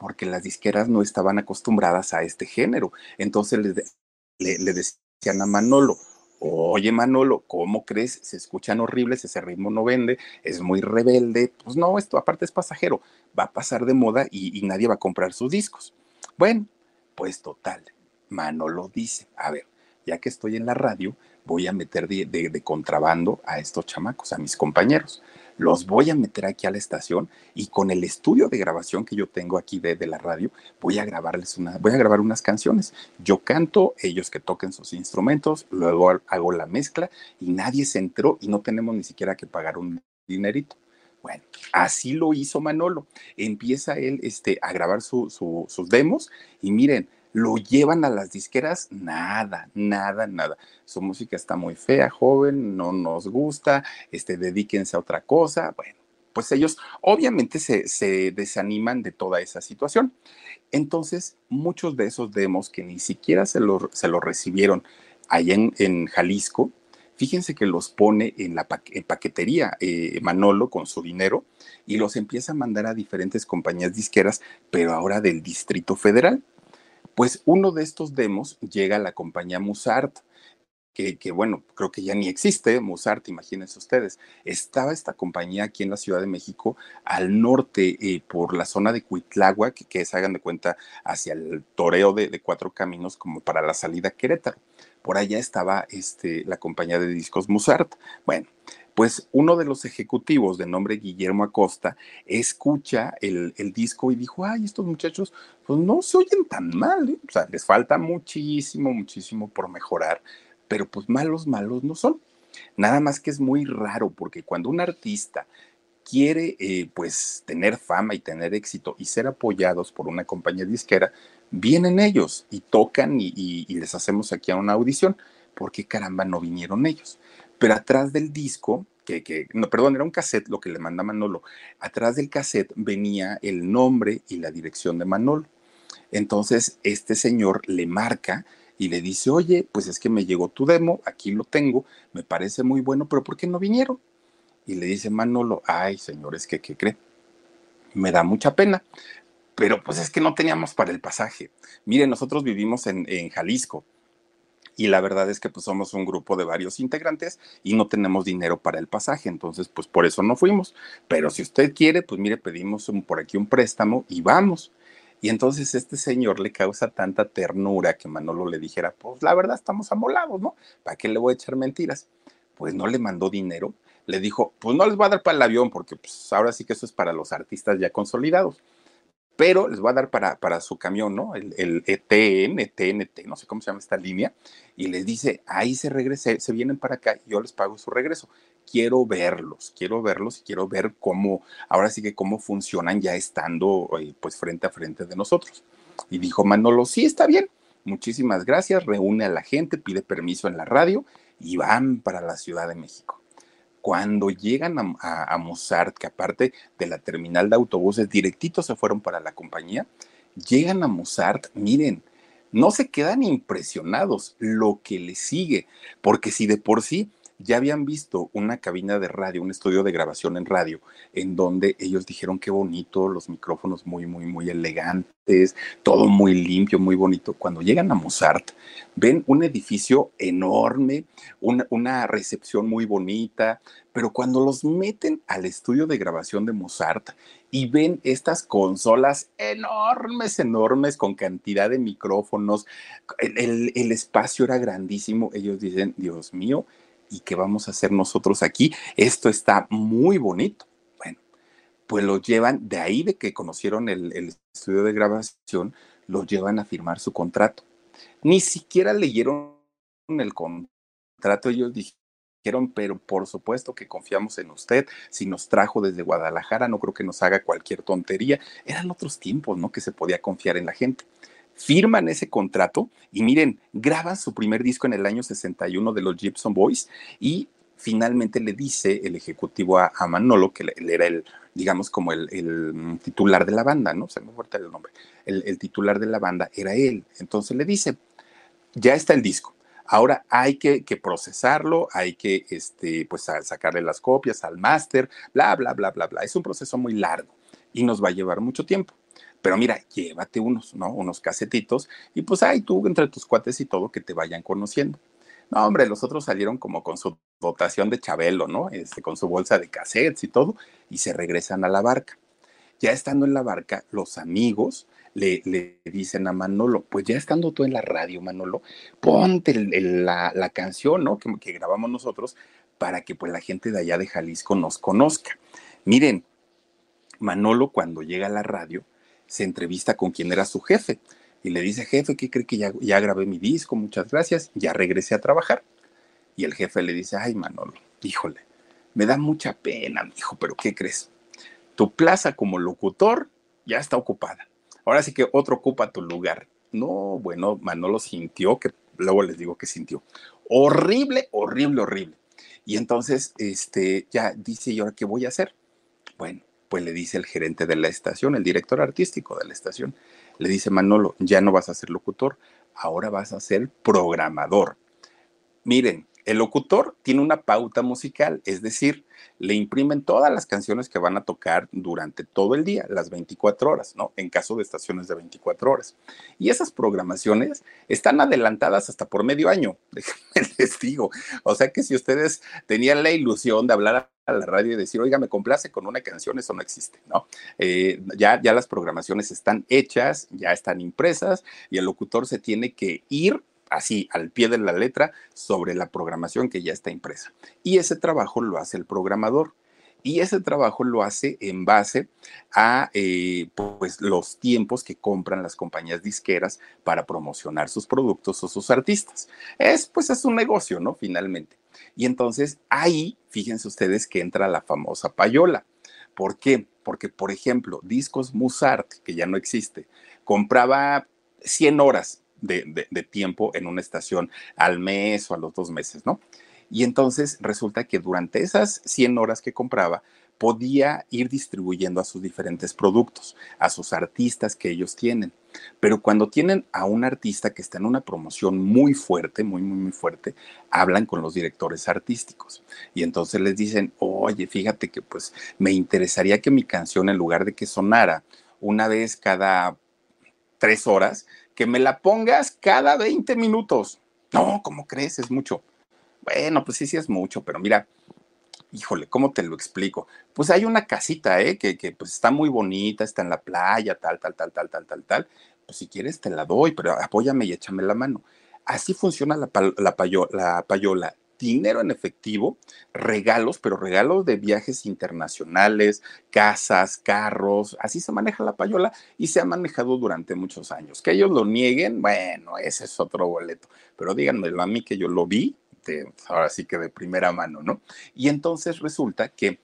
S1: porque las disqueras no estaban acostumbradas a este género. Entonces le, le decían a Manolo, Oye, Manolo, ¿cómo crees? Se escuchan horribles, ese ritmo no vende, es muy rebelde. Pues no, esto aparte es pasajero, va a pasar de moda y, nadie va a comprar sus discos. Bueno, pues total, Manolo dice, a ver, ya que estoy en la radio, voy a meter de, contrabando a estos chamacos, a mis compañeros. Los voy a meter aquí a la estación y con el estudio de grabación que yo tengo aquí de, de la radio, voy a grabarles una, voy a grabar unas canciones. Yo canto, ellos que toquen sus instrumentos, luego hago la mezcla y nadie se entró y no tenemos ni siquiera que pagar un dinerito. Bueno, así lo hizo Manolo. Empieza él este, a grabar sus demos y miren, lo llevan a las disqueras, nada, nada, nada. Su música está muy fea, joven, no nos gusta, este, dedíquense a otra cosa. Bueno, pues ellos obviamente se, desaniman de toda esa situación. Entonces, muchos de esos demos que ni siquiera se los se lo recibieron allá en, Jalisco, fíjense que los pone en la paquetería eh, Manolo con su dinero y los empieza a mandar a diferentes compañías disqueras, pero ahora del Distrito Federal. Pues uno de estos demos llega a la compañía Musart, que, bueno, creo que ya ni existe Musart, imagínense ustedes. Estaba esta compañía aquí en la Ciudad de México, al norte, eh, por la zona de Cuitláhuac, que, que hagan de cuenta hacia el toreo de, Cuatro Caminos, como para la salida a Querétaro. Por allá estaba este, la compañía de discos Musart. Bueno, pues uno de los ejecutivos de nombre Guillermo Acosta escucha el, disco y dijo, ay, estos muchachos pues no se oyen tan mal, ¿eh? o sea, les falta muchísimo, muchísimo por mejorar, pero pues malos, malos no son. Nada más que es muy raro porque cuando un artista quiere eh, pues tener fama y tener éxito y ser apoyados por una compañía disquera, vienen ellos y tocan y, les hacemos aquí una audición. ¿Por qué caramba no vinieron ellos? Pero atrás del disco, que, no, perdón, era un cassette lo que le manda Manolo, atrás del cassette venía el nombre y la dirección de Manolo. Entonces, este señor le marca y le dice, oye, pues es que me llegó tu demo, aquí lo tengo, me parece muy bueno, pero ¿por qué no vinieron? Y le dice Manolo, ay, señores, ¿qué, qué cree? Me da mucha pena, pero pues es que no teníamos para el pasaje. Miren, nosotros vivimos en, en Jalisco, y la verdad es que pues somos un grupo de varios integrantes y no tenemos dinero para el pasaje, entonces pues por eso no fuimos. Pero si usted quiere, pues mire, pedimos por aquí un préstamo y vamos. Y entonces este señor le causa tanta ternura que Manolo le dijera, pues la verdad estamos amolados, ¿no? ¿Para qué le voy a echar mentiras? Pues no le mandó dinero, le dijo, pues no les va a dar para el avión porque pues ahora sí que eso es para los artistas ya consolidados pero les voy a dar para, para su camión, ¿no? El, el ETN, ETNT, no sé cómo se llama esta línea, y les dice, ahí se regrese, se vienen para acá, yo les pago su regreso. Quiero verlos, quiero verlos y quiero ver cómo, ahora sí que cómo funcionan ya estando eh, pues frente a frente de nosotros. Y dijo Manolo, sí, está bien, muchísimas gracias, reúne a la gente, pide permiso en la radio y van para la Ciudad de México cuando llegan a, Mozart, que aparte de la terminal de autobuses, directitos se fueron para la compañía, llegan a Mozart, miren, no se quedan impresionados lo que les sigue, porque si de por sí ya habían visto una cabina de radio, un estudio de grabación en radio, en donde ellos dijeron qué bonito, los micrófonos muy, muy, muy elegantes, todo muy limpio, muy bonito. Cuando llegan a Mozart, ven un edificio enorme, una, recepción muy bonita, pero cuando los meten al estudio de grabación de Mozart y ven estas consolas enormes, enormes, con cantidad de micrófonos, el espacio era grandísimo, ellos dicen, Dios mío, ¿y qué vamos a hacer nosotros aquí? Esto está muy bonito. Bueno, pues lo llevan, de ahí de que conocieron el, estudio de grabación, lo llevan a firmar su contrato. Ni siquiera leyeron el contrato, ellos dijeron, pero por supuesto que confiamos en usted. Si nos trajo desde Guadalajara, no creo que nos haga cualquier tontería. Eran otros tiempos, ¿no? Que se podía confiar en la gente firman ese contrato y miren, graban su primer disco en el año 61 de los Gibson Boys y finalmente le dice el ejecutivo a, Manolo, que él era el, digamos, como el, titular de la banda, ¿no? Se me fuerte el nombre. El, titular de la banda era él. Entonces le dice, ya está el disco. Ahora hay que, procesarlo, hay que este, pues, sacarle las copias al máster, bla, bla, bla, bla, bla. Es un proceso muy largo y nos va a llevar mucho tiempo. Pero mira, llévate unos, ¿no? Unos casetitos y pues ahí tú entre tus cuates y todo que te vayan conociendo. No, hombre, los otros salieron como con su dotación de Chabelo, ¿no? Este, con su bolsa de cassettes y todo, y se regresan a la barca. Ya estando en la barca, los amigos le, le, dicen a Manolo, pues ya estando tú en la radio, Manolo, ponte la, la, canción, ¿no? Que, que, grabamos nosotros para que pues la gente de allá de Jalisco nos conozca. Miren, Manolo cuando llega a la radio se entrevista con quien era su jefe y le dice, jefe, ¿qué cree que ya, ya grabé mi disco? Muchas gracias, ya regresé a trabajar. Y el jefe le dice, ay Manolo, híjole, me da mucha pena, hijo, pero ¿qué crees? Tu plaza como locutor ya está ocupada. Ahora sí que otro ocupa tu lugar. No, bueno, Manolo sintió, que luego les digo que sintió. Horrible, horrible, horrible. Y entonces, este, ya dice, ¿y ahora qué voy a hacer? Bueno, pues le dice el gerente de la estación, el director artístico de la estación, le dice, Manolo, ya no vas a ser locutor, ahora vas a ser programador. Miren, el locutor tiene una pauta musical, es decir, le imprimen todas las canciones que van a tocar durante todo el día, las 24 horas, ¿no? En caso de estaciones de 24 horas. Y esas programaciones están adelantadas hasta por medio año, (laughs) déjenme les digo. O sea que si ustedes tenían la ilusión de hablar a la radio y decir, oiga, me complace con una canción, eso no existe, ¿no? Eh, ya, ya las programaciones están hechas, ya están impresas y el locutor se tiene que ir así al pie de la letra sobre la programación que ya está impresa. Y ese trabajo lo hace el programador. Y ese trabajo lo hace en base a eh, pues, los tiempos que compran las compañías disqueras para promocionar sus productos o sus artistas. Es pues es un negocio, ¿no? Finalmente. Y entonces ahí, fíjense ustedes que entra la famosa payola. ¿Por qué? Porque, por ejemplo, Discos Musart, que ya no existe, compraba 100 horas de, tiempo en una estación al mes o a los dos meses, ¿no? Y entonces resulta que durante esas 100 horas que compraba, podía ir distribuyendo a sus diferentes productos, a sus artistas que ellos tienen. Pero cuando tienen a un artista que está en una promoción muy fuerte, muy, muy, muy fuerte, hablan con los directores artísticos. Y entonces les dicen, oye, fíjate que pues me interesaría que mi canción, en lugar de que sonara una vez cada tres horas, que me la pongas cada 20 minutos. No, ¿cómo crees? Es mucho. Bueno, pues sí, sí es mucho, pero mira, híjole, ¿cómo te lo explico? Pues hay una casita, ¿eh? Que, que pues está muy bonita, está en la playa, tal, tal, tal, tal, tal, tal, tal. Pues si quieres te la doy, pero apóyame y échame la mano. Así funciona la, la, la payola dinero en efectivo, regalos, pero regalos de viajes internacionales, casas, carros, así se maneja la payola y se ha manejado durante muchos años. Que ellos lo nieguen, bueno, ese es otro boleto, pero díganmelo a mí que yo lo vi, ahora sí que de primera mano, ¿no? Y entonces resulta que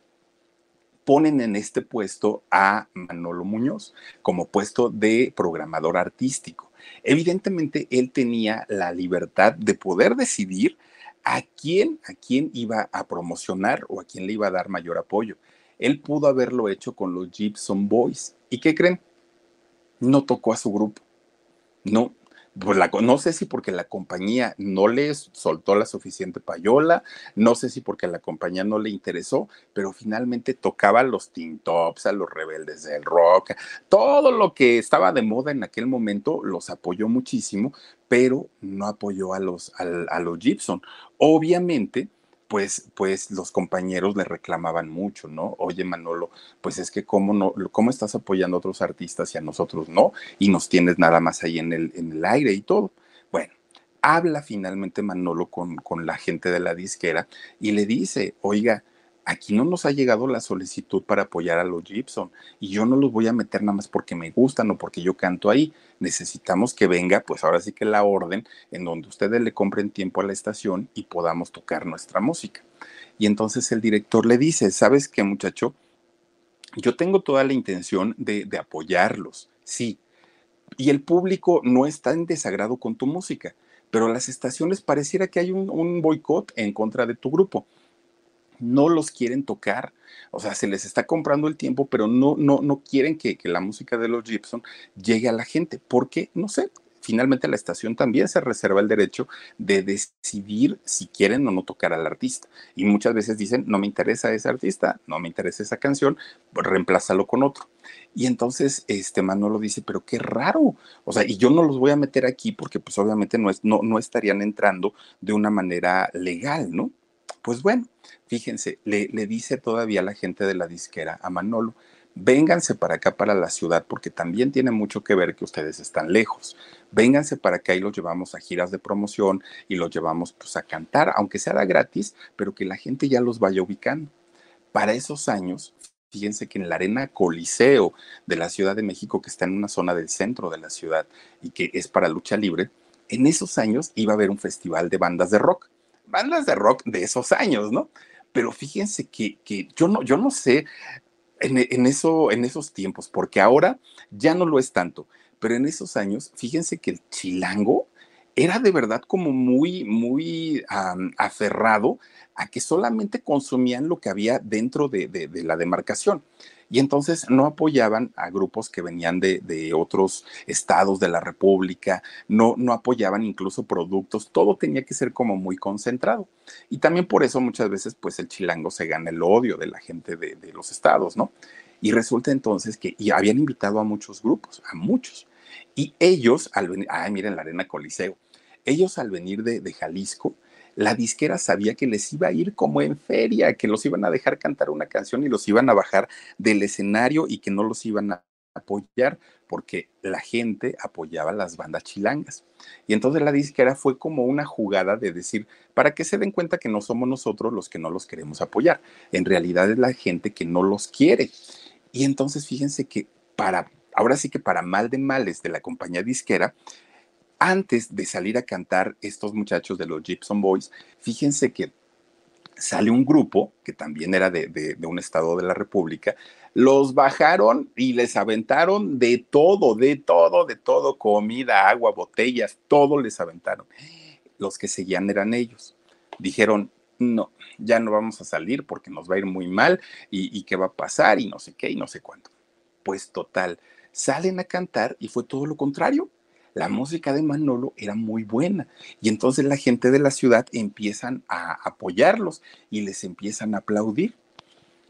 S1: ponen en este puesto a Manolo Muñoz como puesto de programador artístico. Evidentemente, él tenía la libertad de poder decidir a quién, a quién iba a promocionar o a quién le iba a dar mayor apoyo. Él pudo haberlo hecho con los Gibson Boys. ¿Y qué creen? No tocó a su grupo. No, pues la, no sé si porque la compañía no le soltó la suficiente payola, no sé si porque la compañía no le interesó, pero finalmente tocaba a los Teen Tops, a los rebeldes del rock, todo lo que estaba de moda en aquel momento los apoyó muchísimo, pero no apoyó a los, a los Gibson. Obviamente, pues, pues los compañeros le reclamaban mucho, ¿no? Oye, Manolo, pues es que cómo no, cómo estás apoyando a otros artistas y a nosotros no, y nos tienes nada más ahí en el, en el aire y todo. Bueno, habla finalmente Manolo con, con la gente de la disquera y le dice, oiga, aquí no nos ha llegado la solicitud para apoyar a los Gibson y yo no los voy a meter nada más porque me gustan o porque yo canto ahí. Necesitamos que venga, pues ahora sí que la orden en donde ustedes le compren tiempo a la estación y podamos tocar nuestra música. Y entonces el director le dice, ¿sabes qué muchacho? Yo tengo toda la intención de, apoyarlos, sí. Y el público no está en desagrado con tu música, pero las estaciones pareciera que hay un, un boicot en contra de tu grupo no los quieren tocar. O sea, se les está comprando el tiempo, pero no, no, no quieren que, que la música de los Gibson llegue a la gente. porque No sé. Finalmente la estación también se reserva el derecho de decidir si quieren o no tocar al artista. Y muchas veces dicen, no me interesa ese artista, no me interesa esa canción, pues reemplázalo con otro. Y entonces este Manolo dice, pero qué raro. O sea, y yo no los voy a meter aquí porque pues obviamente no, es, no, no estarían entrando de una manera legal, ¿no? Pues bueno, fíjense, le, dice todavía la gente de la disquera a Manolo, vénganse para acá, para la ciudad, porque también tiene mucho que ver que ustedes están lejos. Vénganse para acá y los llevamos a giras de promoción y los llevamos pues a cantar, aunque sea gratis, pero que la gente ya los vaya ubicando. Para esos años, fíjense que en la Arena Coliseo de la Ciudad de México, que está en una zona del centro de la ciudad y que es para lucha libre, en esos años iba a haber un festival de bandas de rock. Bandas de rock de esos años, ¿no? Pero fíjense que, que yo, no, yo no sé en, eso, en esos tiempos, porque ahora ya no lo es tanto, pero en esos años, fíjense que el chilango era de verdad como muy, muy aferrado a que solamente consumían lo que había dentro de la demarcación y entonces no apoyaban a grupos que venían de, otros estados de la República, no, no apoyaban incluso productos, todo tenía que ser como muy concentrado. Y también por eso muchas veces pues el chilango se gana el odio de la gente de, los estados, ¿no? Y resulta entonces que y habían invitado a muchos grupos, a muchos. Y ellos, al venir, ay, miren la Arena Coliseo, ellos al venir de, de Jalisco, la disquera sabía que les iba a ir como en feria, que los iban a dejar cantar una canción y los iban a bajar del escenario y que no los iban a apoyar porque la gente apoyaba las bandas chilangas. Y entonces la disquera fue como una jugada de decir, para que se den cuenta que no somos nosotros los que no los queremos apoyar, en realidad es la gente que no los quiere. Y entonces fíjense que para, ahora sí que para mal de males de la compañía disquera, antes de salir a cantar estos muchachos de los Gibson Boys, fíjense que sale un grupo que también era de, un estado de la República, los bajaron y les aventaron de todo, de todo, de todo, comida, agua, botellas, todo les aventaron. Los que seguían eran ellos. Dijeron, no, ya no vamos a salir porque nos va a ir muy mal y, y qué va a pasar y no sé qué y no sé cuánto. Pues total, salen a cantar y fue todo lo contrario la música de Manolo era muy buena. Y entonces la gente de la ciudad empiezan a apoyarlos y les empiezan a aplaudir.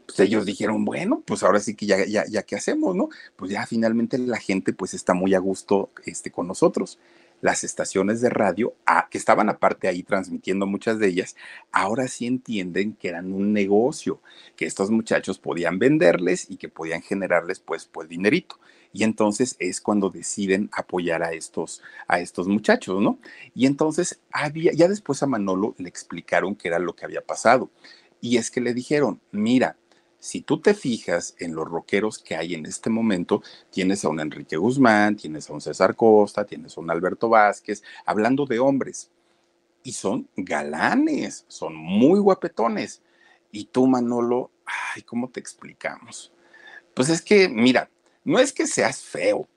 S1: Pues ellos dijeron, bueno, pues ahora sí que ya, ya, ya qué hacemos, ¿no? Pues ya finalmente la gente pues está muy a gusto este, con nosotros. Las estaciones de radio, que estaban aparte ahí transmitiendo muchas de ellas, ahora sí entienden que eran un negocio, que estos muchachos podían venderles y que podían generarles pues, pues dinerito y entonces es cuando deciden apoyar a estos, a estos muchachos, ¿no? Y entonces había, ya después a Manolo le explicaron qué era lo que había pasado. Y es que le dijeron, mira, si tú te fijas en los rockeros que hay en este momento, tienes a un Enrique Guzmán, tienes a un César Costa, tienes a un Alberto Vázquez, hablando de hombres. Y son galanes, son muy guapetones. Y tú, Manolo, ay, ¿cómo te explicamos? Pues es que, mira, no es que seas feo,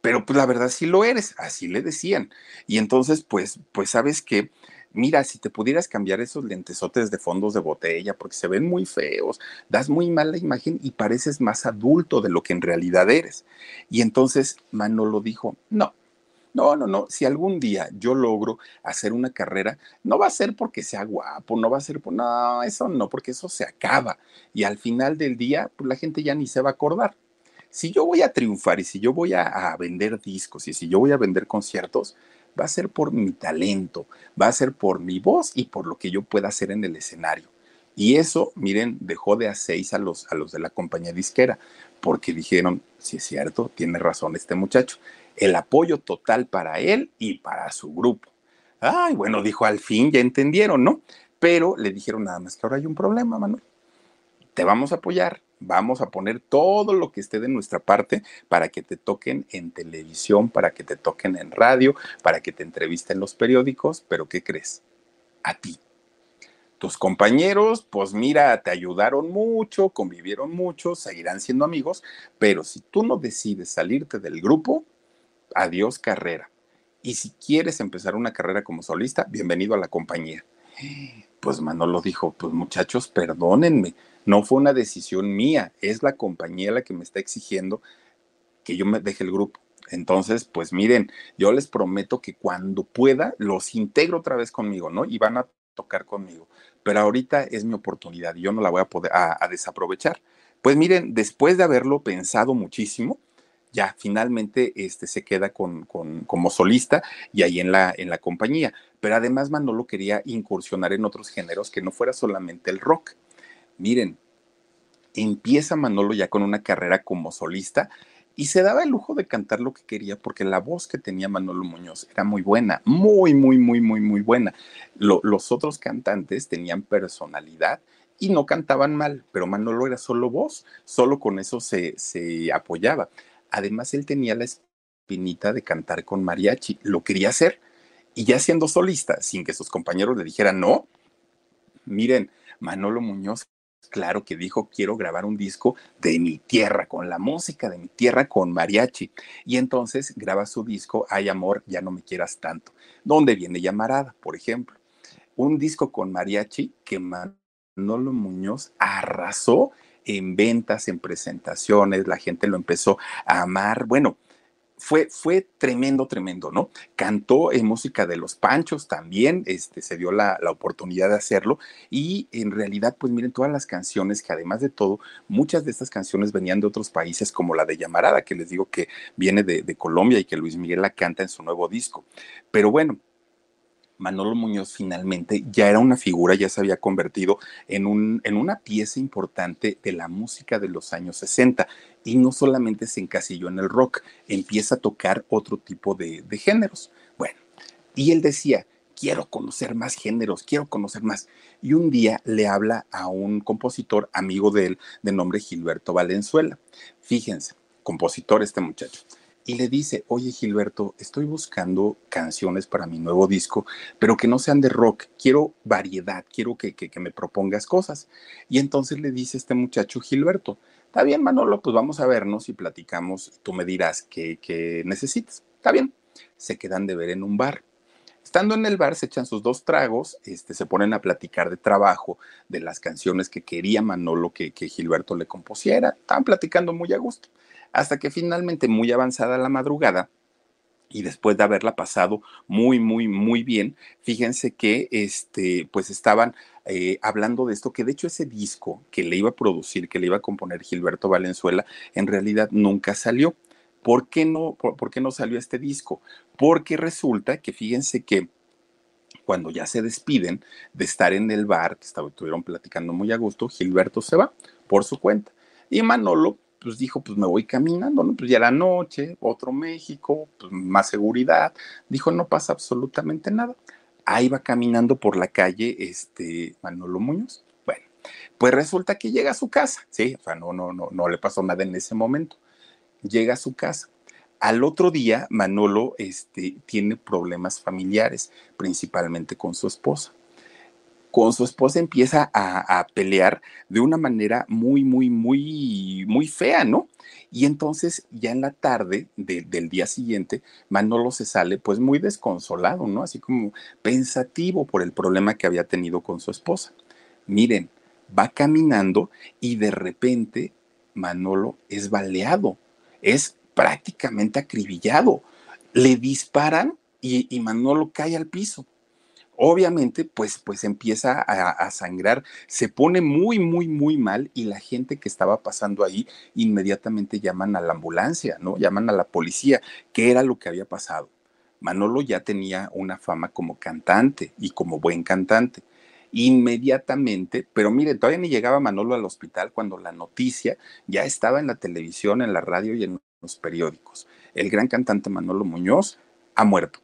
S1: pero pues la verdad sí lo eres, así le decían. Y entonces, pues, pues sabes que, mira, si te pudieras cambiar esos lentesotes de fondos de botella, porque se ven muy feos, das muy mala imagen y pareces más adulto de lo que en realidad eres. Y entonces Manolo dijo, no. No, no, no. Si algún día yo logro hacer una carrera, no va a ser porque sea guapo, no va a ser por. No, eso no, porque eso se acaba. Y al final del día, pues la gente ya ni se va a acordar si yo voy a triunfar y si yo voy a, vender discos y si yo voy a vender conciertos, va a ser por mi talento, va a ser por mi voz y por lo que yo pueda hacer en el escenario. Y eso, miren, dejó de a seis a los, a los de la compañía disquera, porque dijeron, si es cierto, tiene razón este muchacho, el apoyo total para él y para su grupo. Ay, bueno, dijo, al fin ya entendieron, ¿no? Pero le dijeron nada más que ahora hay un problema, Manuel. Te vamos a apoyar, Vamos a poner todo lo que esté de nuestra parte para que te toquen en televisión, para que te toquen en radio, para que te entrevisten los periódicos, pero ¿qué crees? A ti. Tus compañeros, pues mira, te ayudaron mucho, convivieron mucho, seguirán siendo amigos, pero si tú no decides salirte del grupo, adiós carrera. Y si quieres empezar una carrera como solista, bienvenido a la compañía. Pues Manolo dijo, pues muchachos, perdónenme, no fue una decisión mía, es la compañía la que me está exigiendo que yo me deje el grupo. Entonces, pues miren, yo les prometo que cuando pueda los integro otra vez conmigo, ¿no? Y van a tocar conmigo. Pero ahorita es mi oportunidad y yo no la voy a poder a, desaprovechar. Pues miren, después de haberlo pensado muchísimo, ya finalmente este, se queda con, como solista y ahí en la, en la compañía. Pero además Manolo quería incursionar en otros géneros que no fuera solamente el rock. Miren, empieza Manolo ya con una carrera como solista y se daba el lujo de cantar lo que quería porque la voz que tenía Manolo Muñoz era muy buena, muy, muy, muy, muy, muy buena. los otros cantantes tenían personalidad y no cantaban mal, pero Manolo era solo voz, solo con eso se, se apoyaba. Además, él tenía la espinita de cantar con mariachi, lo quería hacer y ya siendo solista, sin que sus compañeros le dijeran no, miren, Manolo Muñoz claro que dijo, quiero grabar un disco de mi tierra, con la música de mi tierra, con mariachi. Y entonces graba su disco, Ay amor, ya no me quieras tanto, donde viene Llamarada, por ejemplo. Un disco con mariachi que Manolo Muñoz arrasó en ventas, en presentaciones, la gente lo empezó a amar. Bueno, fue, fue tremendo, tremendo, ¿no? Cantó en música de los Panchos también, este, se dio la, oportunidad de hacerlo y en realidad, pues miren, todas las canciones que además de todo, muchas de estas canciones venían de otros países como la de Llamarada, que les digo que viene de, de Colombia y que Luis Miguel la canta en su nuevo disco. Pero bueno, Manolo Muñoz finalmente ya era una figura, ya se había convertido en, un, en una pieza importante de la música de los años 60 y no solamente se encasilló en el rock, empieza a tocar otro tipo de, de géneros. Bueno, y él decía, quiero conocer más géneros, quiero conocer más. Y un día le habla a un compositor amigo de él de nombre Gilberto Valenzuela. Fíjense, compositor este muchacho y le dice, oye Gilberto, estoy buscando canciones para mi nuevo disco, pero que no sean de rock, quiero variedad, quiero que, que, me propongas cosas. Y entonces le dice este muchacho Gilberto, está bien Manolo, pues vamos a vernos y platicamos, tú me dirás qué, qué necesitas. Está bien, se quedan de ver en un bar. Estando en el bar, se echan sus dos tragos, este, se ponen a platicar de trabajo, de las canciones que quería Manolo que, que Gilberto le compusiera. Estaban platicando muy a gusto hasta que finalmente muy avanzada la madrugada, y después de haberla pasado muy, muy, muy bien, fíjense que este, pues estaban eh, hablando de esto, que de hecho ese disco que le iba a producir, que le iba a componer Gilberto Valenzuela, en realidad nunca salió. ¿Por qué no, por qué no salió este disco? Porque resulta que fíjense que cuando ya se despiden de estar en el bar, que estuvieron platicando muy a gusto, Gilberto se va por su cuenta. Y Manolo pues dijo, pues me voy caminando, ¿no? Pues ya era noche, otro México, pues más seguridad. Dijo, no pasa absolutamente nada. Ahí va caminando por la calle, este, Manolo Muñoz. Bueno, pues resulta que llega a su casa, sí, o sea, no, no, no, no le pasó nada en ese momento. Llega a su casa. Al otro día, Manolo este, tiene problemas familiares, principalmente con su esposa con su esposa empieza a, pelear de una manera muy, muy, muy, muy fea, ¿no? Y entonces ya en la tarde del día siguiente, Manolo se sale pues muy desconsolado, ¿no? Así como pensativo por el problema que había tenido con su esposa. Miren, va caminando y de repente Manolo es baleado, es prácticamente acribillado. Le disparan y, y Manolo cae al piso obviamente, pues, pues empieza a, sangrar, se pone muy, muy, muy mal y la gente que estaba pasando ahí inmediatamente llaman a la ambulancia, ¿no? Llaman a la policía, ¿qué era lo que había pasado? Manolo ya tenía una fama como cantante y como buen cantante. Inmediatamente, pero mire, todavía ni llegaba Manolo al hospital cuando la noticia ya estaba en la televisión, en la radio y en los periódicos. El gran cantante Manolo Muñoz ha muerto.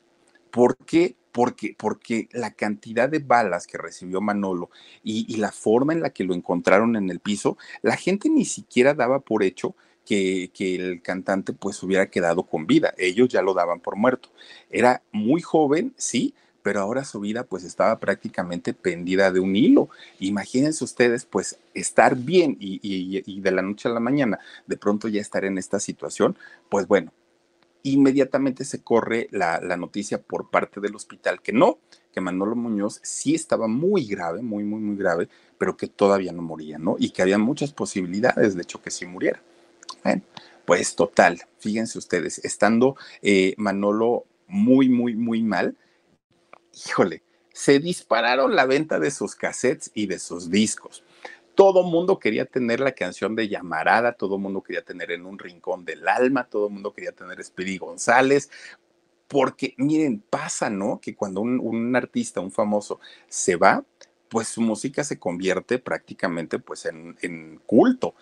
S1: ¿Por qué? Porque, porque la cantidad de balas que recibió Manolo y, la forma en la que lo encontraron en el piso, la gente ni siquiera daba por hecho que, el cantante pues hubiera quedado con vida. Ellos ya lo daban por muerto. Era muy joven, sí, pero ahora su vida pues estaba prácticamente pendida de un hilo. Imagínense ustedes pues estar bien y, y de la noche a la mañana de pronto ya estar en esta situación, pues bueno, inmediatamente se corre la, noticia por parte del hospital que no, que Manolo Muñoz sí estaba muy grave, muy, muy, muy grave, pero que todavía no moría, ¿no? Y que había muchas posibilidades, de hecho, que sí muriera. Bueno, pues total, fíjense ustedes, estando eh, Manolo muy, muy, muy mal, híjole, se dispararon la venta de sus cassettes y de sus discos todo mundo quería tener la canción de Llamarada, todo mundo quería tener en un rincón del alma, todo mundo quería tener Speedy González, porque miren, pasa, ¿no? Que cuando un, artista, un famoso, se va, pues su música se convierte prácticamente pues en culto.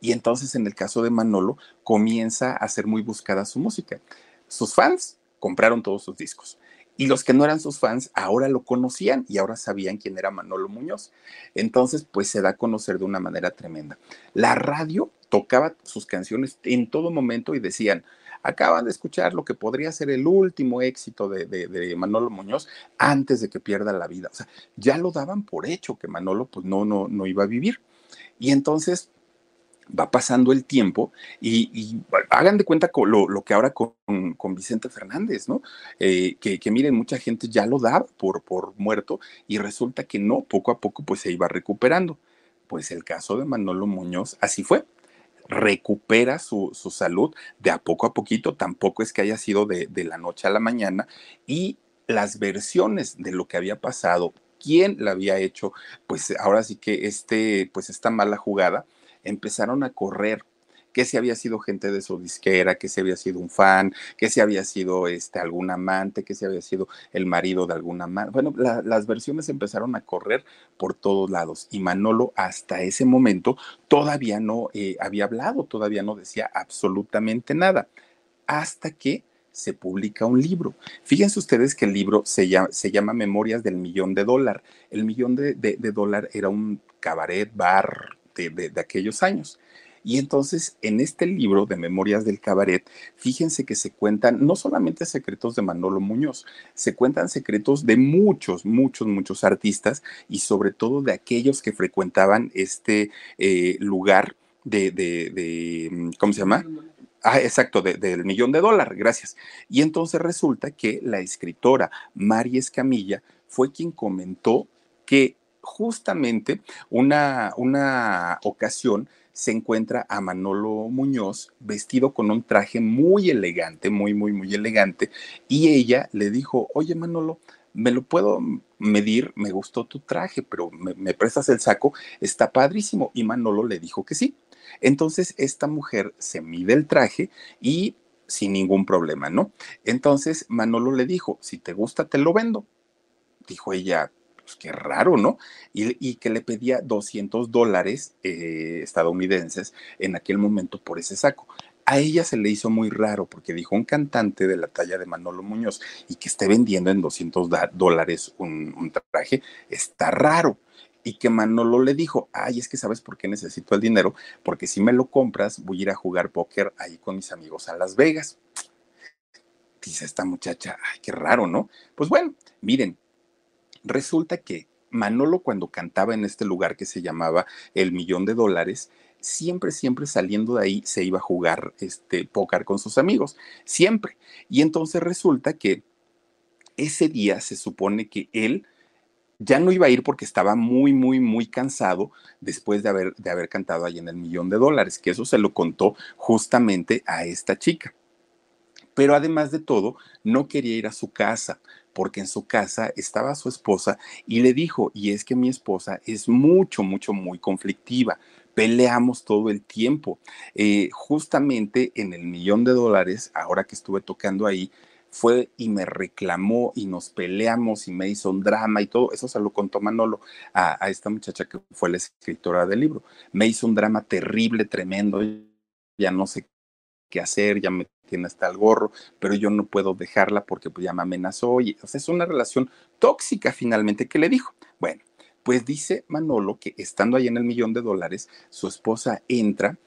S1: Y entonces en el caso de Manolo comienza a ser muy buscada su música. Sus fans compraron todos sus discos. Y los que no eran sus fans ahora lo conocían y ahora sabían quién era Manolo Muñoz. Entonces, pues se da a conocer de una manera tremenda. La radio tocaba sus canciones en todo momento y decían, acaban de escuchar lo que podría ser el último éxito de, Manolo Muñoz antes de que pierda la vida. O sea, ya lo daban por hecho que Manolo pues no, no, no iba a vivir. Y entonces va pasando el tiempo y, hagan de cuenta lo, lo que ahora con, Vicente Fernández, ¿no? Eh, que, miren, mucha gente ya lo da por, por muerto y resulta que no, poco a poco pues se iba recuperando. Pues el caso de Manolo Muñoz así fue recupera su, salud de a poco a poquito, tampoco es que haya sido de, la noche a la mañana, y las versiones de lo que había pasado, quién la había hecho, pues ahora sí que este, pues esta mala jugada, empezaron a correr que si había sido gente de su disquera, que si había sido un fan, que si había sido este, algún amante, que si había sido el marido de alguna amante. Bueno, las versiones empezaron a correr por todos lados y Manolo hasta ese momento todavía no eh, había hablado, todavía no decía absolutamente nada, hasta que se publica un libro. Fíjense ustedes que el libro se llama, se llama Memorias del Millón de Dólar. El millón de, de, dólar era un cabaret, bar de, de aquellos años. Y entonces, en este libro de Memorias del Cabaret, fíjense que se cuentan no solamente secretos de Manolo Muñoz, se cuentan secretos de muchos, muchos, muchos artistas y sobre todo de aquellos que frecuentaban este eh, lugar de, de, ¿cómo se llama? Ah, exacto, del millón de dólares, gracias. Y entonces resulta que la escritora María Escamilla fue quien comentó que justamente una, una ocasión se encuentra a Manolo Muñoz vestido con un traje muy elegante, muy, muy, muy elegante, y ella le dijo, oye Manolo, me lo puedo medir, me gustó tu traje, pero me, prestas el saco, está padrísimo. Y Manolo le dijo que sí. Entonces esta mujer se mide el traje y sin ningún problema, ¿no? Entonces Manolo le dijo, si te gusta, te lo vendo. Dijo ella, pues qué raro, ¿no? Y, que le pedía 200 dólares eh, estadounidenses en aquel momento por ese saco. A ella se le hizo muy raro porque dijo un cantante de la talla de Manolo Muñoz y que esté vendiendo en 200 dólares un, un traje, está raro y que Manolo le dijo, ay, es que sabes por qué necesito el dinero, porque si me lo compras voy a ir a jugar póker ahí con mis amigos a Las Vegas. Dice esta muchacha, ay, qué raro, ¿no? Pues bueno, miren, Resulta que Manolo cuando cantaba en este lugar que se llamaba El Millón de Dólares, siempre, siempre saliendo de ahí se iba a jugar este póker con sus amigos, siempre. Y entonces resulta que ese día se supone que él ya no iba a ir porque estaba muy, muy, muy cansado después de haber, de haber cantado ahí en el millón de dólares, que eso se lo contó justamente a esta chica. Pero además de todo, no quería ir a su casa porque en su casa estaba su esposa y le dijo, y es que mi esposa es mucho, mucho, muy conflictiva, peleamos todo el tiempo. Eh, justamente en el millón de dólares, ahora que estuve tocando ahí, fue y me reclamó y nos peleamos y me hizo un drama y todo. Eso se lo contó Manolo a, a esta muchacha que fue la escritora del libro. Me hizo un drama terrible, tremendo. Ya no sé qué hacer, ya me tiene hasta el gorro, pero yo no puedo dejarla porque pues ya me amenazó. Y, o es una relación tóxica finalmente que le dijo. Bueno, pues dice Manolo que estando ahí en el millón de dólares, su esposa entra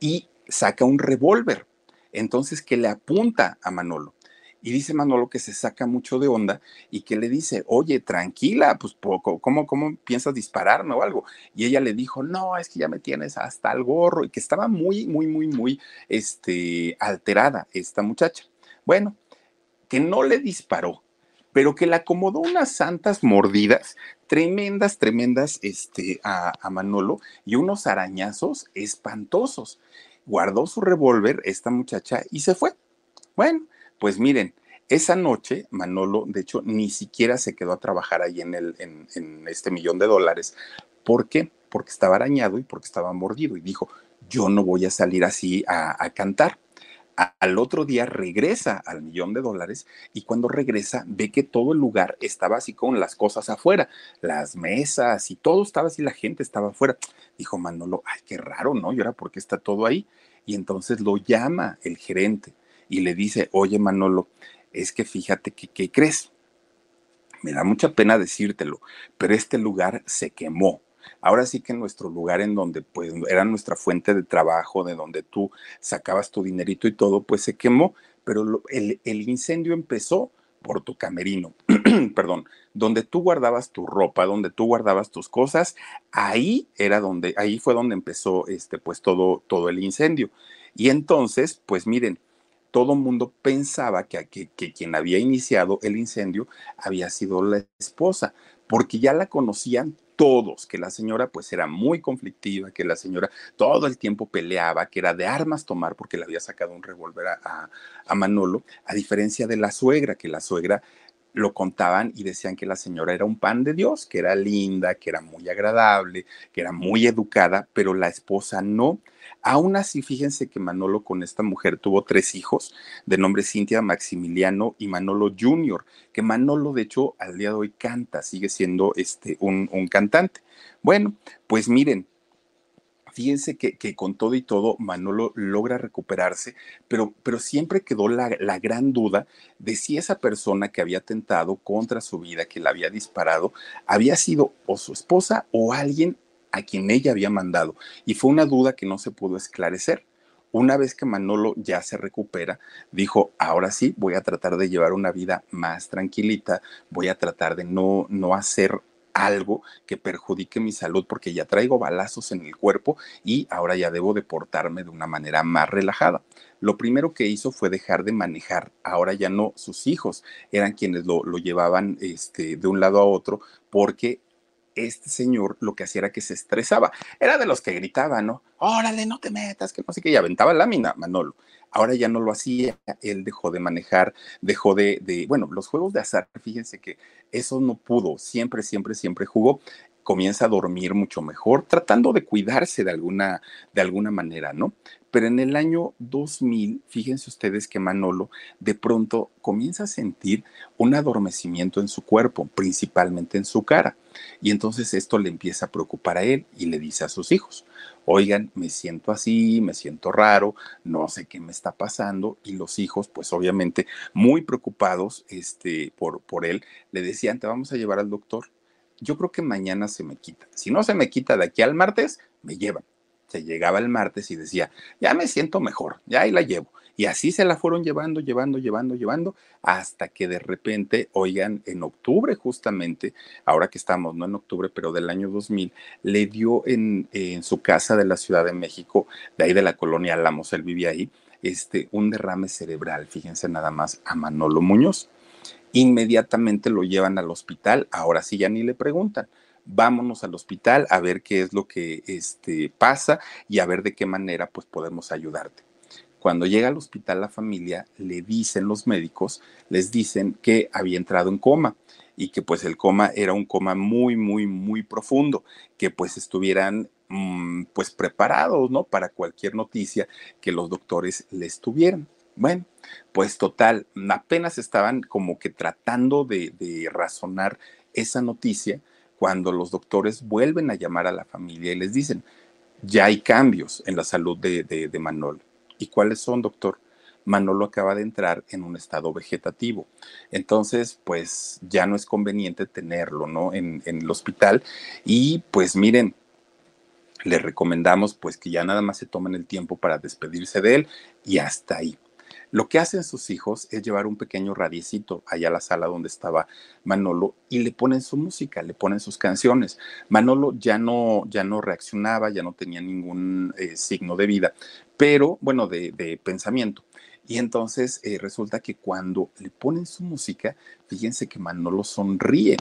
S1: y saca un revólver. Entonces que le apunta a Manolo. Y dice Manolo que se saca mucho de onda y que le dice, oye, tranquila, pues poco, ¿cómo, ¿cómo piensas dispararme o algo? Y ella le dijo, no, es que ya me tienes hasta el gorro y que estaba muy, muy, muy, muy este, alterada esta muchacha. Bueno, que no le disparó, pero que le acomodó unas santas mordidas tremendas, tremendas este, a, a Manolo y unos arañazos espantosos. Guardó su revólver esta muchacha y se fue. Bueno, pues miren, esa noche Manolo, de hecho, ni siquiera se quedó a trabajar ahí en, el, en, este millón de dólares. ¿Por qué? Porque estaba arañado y porque estaba mordido y dijo, yo no voy a salir así a, cantar. al otro día regresa al millón de dólares y cuando regresa ve que todo el lugar estaba así con las cosas afuera, las mesas y todo estaba así, la gente estaba afuera. Dijo Manolo, ay, qué raro, ¿no? Y ahora, ¿por qué está todo ahí? Y entonces lo llama el gerente y le dice, oye Manolo, es que fíjate que, ¿qué crees? Me da mucha pena decírtelo, pero este lugar se quemó Ahora sí que nuestro lugar en donde pues era nuestra fuente de trabajo, de donde tú sacabas tu dinerito y todo, pues se quemó, pero el, el incendio empezó por tu camerino, (clears throat) perdón, donde tú guardabas tu ropa, donde tú guardabas tus cosas, ahí era donde, ahí fue donde empezó este, pues todo, todo el incendio. Y entonces, pues miren, todo el mundo pensaba que, quien había iniciado el incendio había sido la esposa, porque ya la conocían todos, que la señora pues era muy conflictiva, que la señora todo el tiempo peleaba, que era de armas tomar porque le había sacado un revólver a, Manolo, a diferencia de la suegra, que la suegra lo contaban y decían que la señora era un pan de Dios, que era linda, que era muy agradable, que era muy educada, pero la esposa no. Aún así, fíjense que Manolo con esta mujer tuvo tres hijos, de nombre Cintia, Maximiliano y Manolo Jr., que Manolo, de hecho, al día de hoy canta, sigue siendo este, un, cantante. Bueno, pues miren, fíjense que, con todo y todo Manolo logra recuperarse, pero, pero siempre quedó la, la, gran duda de si esa persona que había tentado contra su vida, que la había disparado, había sido o su esposa o alguien a quien ella había mandado. Y fue una duda que no se pudo esclarecer. Una vez que Manolo ya se recupera, dijo, ahora sí, voy a tratar de llevar una vida más tranquilita, voy a tratar de no, no hacer algo que perjudique mi salud porque ya traigo balazos en el cuerpo y ahora ya debo de portarme de una manera más relajada. Lo primero que hizo fue dejar de manejar. Ahora ya no sus hijos eran quienes lo, lo llevaban este, de un lado a otro porque este señor lo que hacía era que se estresaba. Era de los que gritaban, ¿no? Órale, no te metas, que no sé qué, y aventaba lámina, Manolo. Ahora ya no lo hacía, él dejó de manejar, dejó de, de, bueno, los juegos de azar, fíjense que eso no pudo, siempre, siempre, siempre jugó comienza a dormir mucho mejor, tratando de cuidarse de alguna, de alguna manera, ¿no? Pero en el año 2000, fíjense ustedes que Manolo de pronto comienza a sentir un adormecimiento en su cuerpo, principalmente en su cara. Y entonces esto le empieza a preocupar a él y le dice a sus hijos, oigan, me siento así, me siento raro, no sé qué me está pasando. Y los hijos, pues obviamente muy preocupados este, por, por él, le decían, te vamos a llevar al doctor yo creo que mañana se me quita. Si no se me quita de aquí al martes, me llevan. Se llegaba el martes y decía, ya me siento mejor, ya ahí la llevo. Y así se la fueron llevando, llevando, llevando, llevando, hasta que de repente, oigan, en octubre justamente, ahora que estamos, no en octubre, pero del año 2000, le dio en, en su casa de la Ciudad de México, de ahí de la colonia Lamos, él vivía ahí, este, un derrame cerebral, fíjense nada más, a Manolo Muñoz inmediatamente lo llevan al hospital, ahora sí ya ni le preguntan. Vámonos al hospital a ver qué es lo que este, pasa y a ver de qué manera pues podemos ayudarte. Cuando llega al hospital la familia, le dicen los médicos, les dicen que había entrado en coma y que pues el coma era un coma muy, muy, muy profundo, que pues estuvieran mm, pues preparados, ¿no? Para cualquier noticia que los doctores les tuvieran. Bueno, pues total, apenas estaban como que tratando de, razonar esa noticia cuando los doctores vuelven a llamar a la familia y les dicen, ya hay cambios en la salud de, de, Manolo. ¿Y cuáles son, doctor? Manolo acaba de entrar en un estado vegetativo. Entonces, pues ya no es conveniente tenerlo, ¿no? En, en el hospital. Y pues miren, le recomendamos pues que ya nada más se tomen el tiempo para despedirse de él y hasta ahí. Lo que hacen sus hijos es llevar un pequeño radiecito allá a la sala donde estaba Manolo y le ponen su música, le ponen sus canciones. Manolo ya no, ya no reaccionaba, ya no tenía ningún eh, signo de vida, pero bueno, de, pensamiento. Y entonces eh, resulta que cuando le ponen su música, fíjense que Manolo sonríe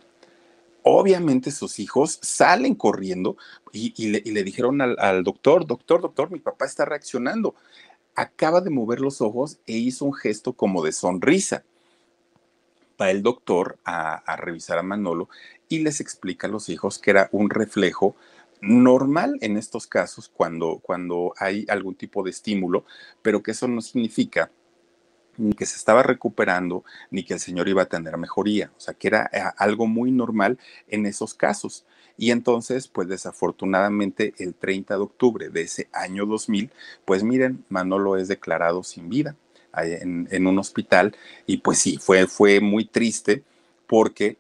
S1: obviamente sus hijos salen corriendo y, le, dijeron al, al, doctor, doctor, doctor, mi papá está reaccionando acaba de mover los ojos e hizo un gesto como de sonrisa. Va el doctor a, revisar a Manolo y les explica a los hijos que era un reflejo normal en estos casos cuando, cuando hay algún tipo de estímulo, pero que eso no significa ni que se estaba recuperando, ni que el señor iba a tener mejoría. O sea, que era eh, algo muy normal en esos casos. Y entonces, pues desafortunadamente, el 30 de octubre de ese año 2000, pues miren, Manolo es declarado sin vida en, en un hospital. Y pues sí, fue, fue muy triste porque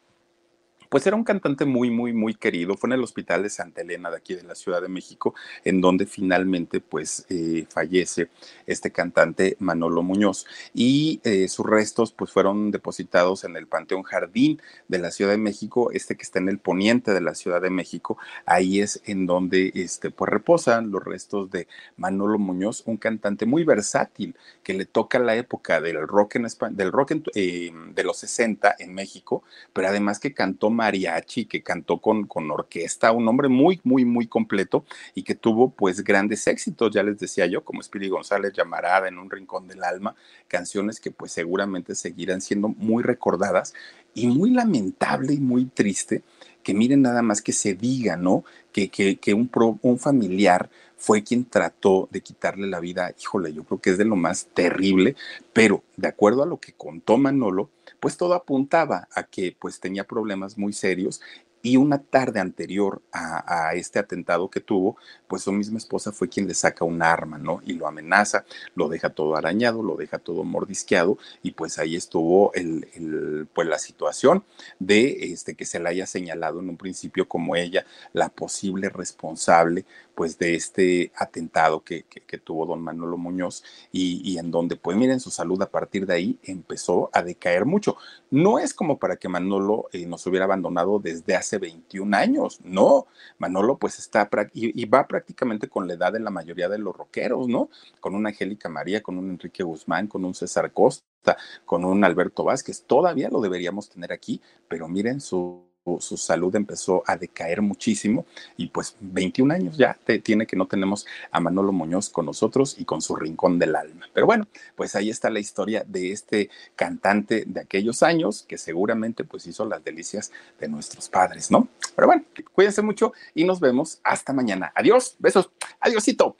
S1: pues era un cantante muy, muy, muy querido. Fue en el Hospital de Santa Elena de aquí de la Ciudad de México, en donde finalmente pues eh, fallece este cantante Manolo Muñoz. Y eh, sus restos pues fueron depositados en el Panteón Jardín de la Ciudad de México, este que está en el poniente de la Ciudad de México. Ahí es en donde este, pues reposan los restos de Manolo Muñoz, un cantante muy versátil que le toca la época del rock, en, del rock eh, de los 60 en México, pero además que cantó mariachi, que cantó con, con orquesta, un hombre muy, muy, muy completo y que tuvo pues grandes éxitos, ya les decía yo, como Spiri González, Llamarada, En un rincón del alma, canciones que pues seguramente seguirán siendo muy recordadas y muy lamentable y muy triste que miren nada más que se diga, ¿no? Que, que, que un, pro, un familiar fue quien trató de quitarle la vida. Híjole, yo creo que es de lo más terrible, pero de acuerdo a lo que contó Manolo, pues todo apuntaba a que pues tenía problemas muy serios y una tarde anterior a, este atentado que tuvo, pues su misma esposa fue quien le saca un arma, ¿no? Y lo amenaza, lo deja todo arañado, lo deja todo mordisqueado, y pues ahí estuvo el, pues la situación de este, que se la haya señalado en un principio como ella la posible responsable pues de este atentado que, que, tuvo don Manolo Muñoz y, y, en donde pues miren su salud a partir de ahí empezó a decaer mucho. No es como para que Manolo eh, nos hubiera abandonado desde hace 21 años, no, Manolo pues está y, y, va prácticamente con la edad de la mayoría de los rockeros, ¿no? Con una Angélica María, con un Enrique Guzmán, con un César Costa, con un Alberto Vázquez, todavía lo deberíamos tener aquí, pero miren su su salud empezó a decaer muchísimo y pues 21 años ya te, tiene que no tenemos a Manolo Muñoz con nosotros y con su rincón del alma. Pero bueno, pues ahí está la historia de este cantante de aquellos años que seguramente pues hizo las delicias de nuestros padres, ¿no? Pero bueno, cuídense mucho y nos vemos hasta mañana. Adiós, besos, adiósito.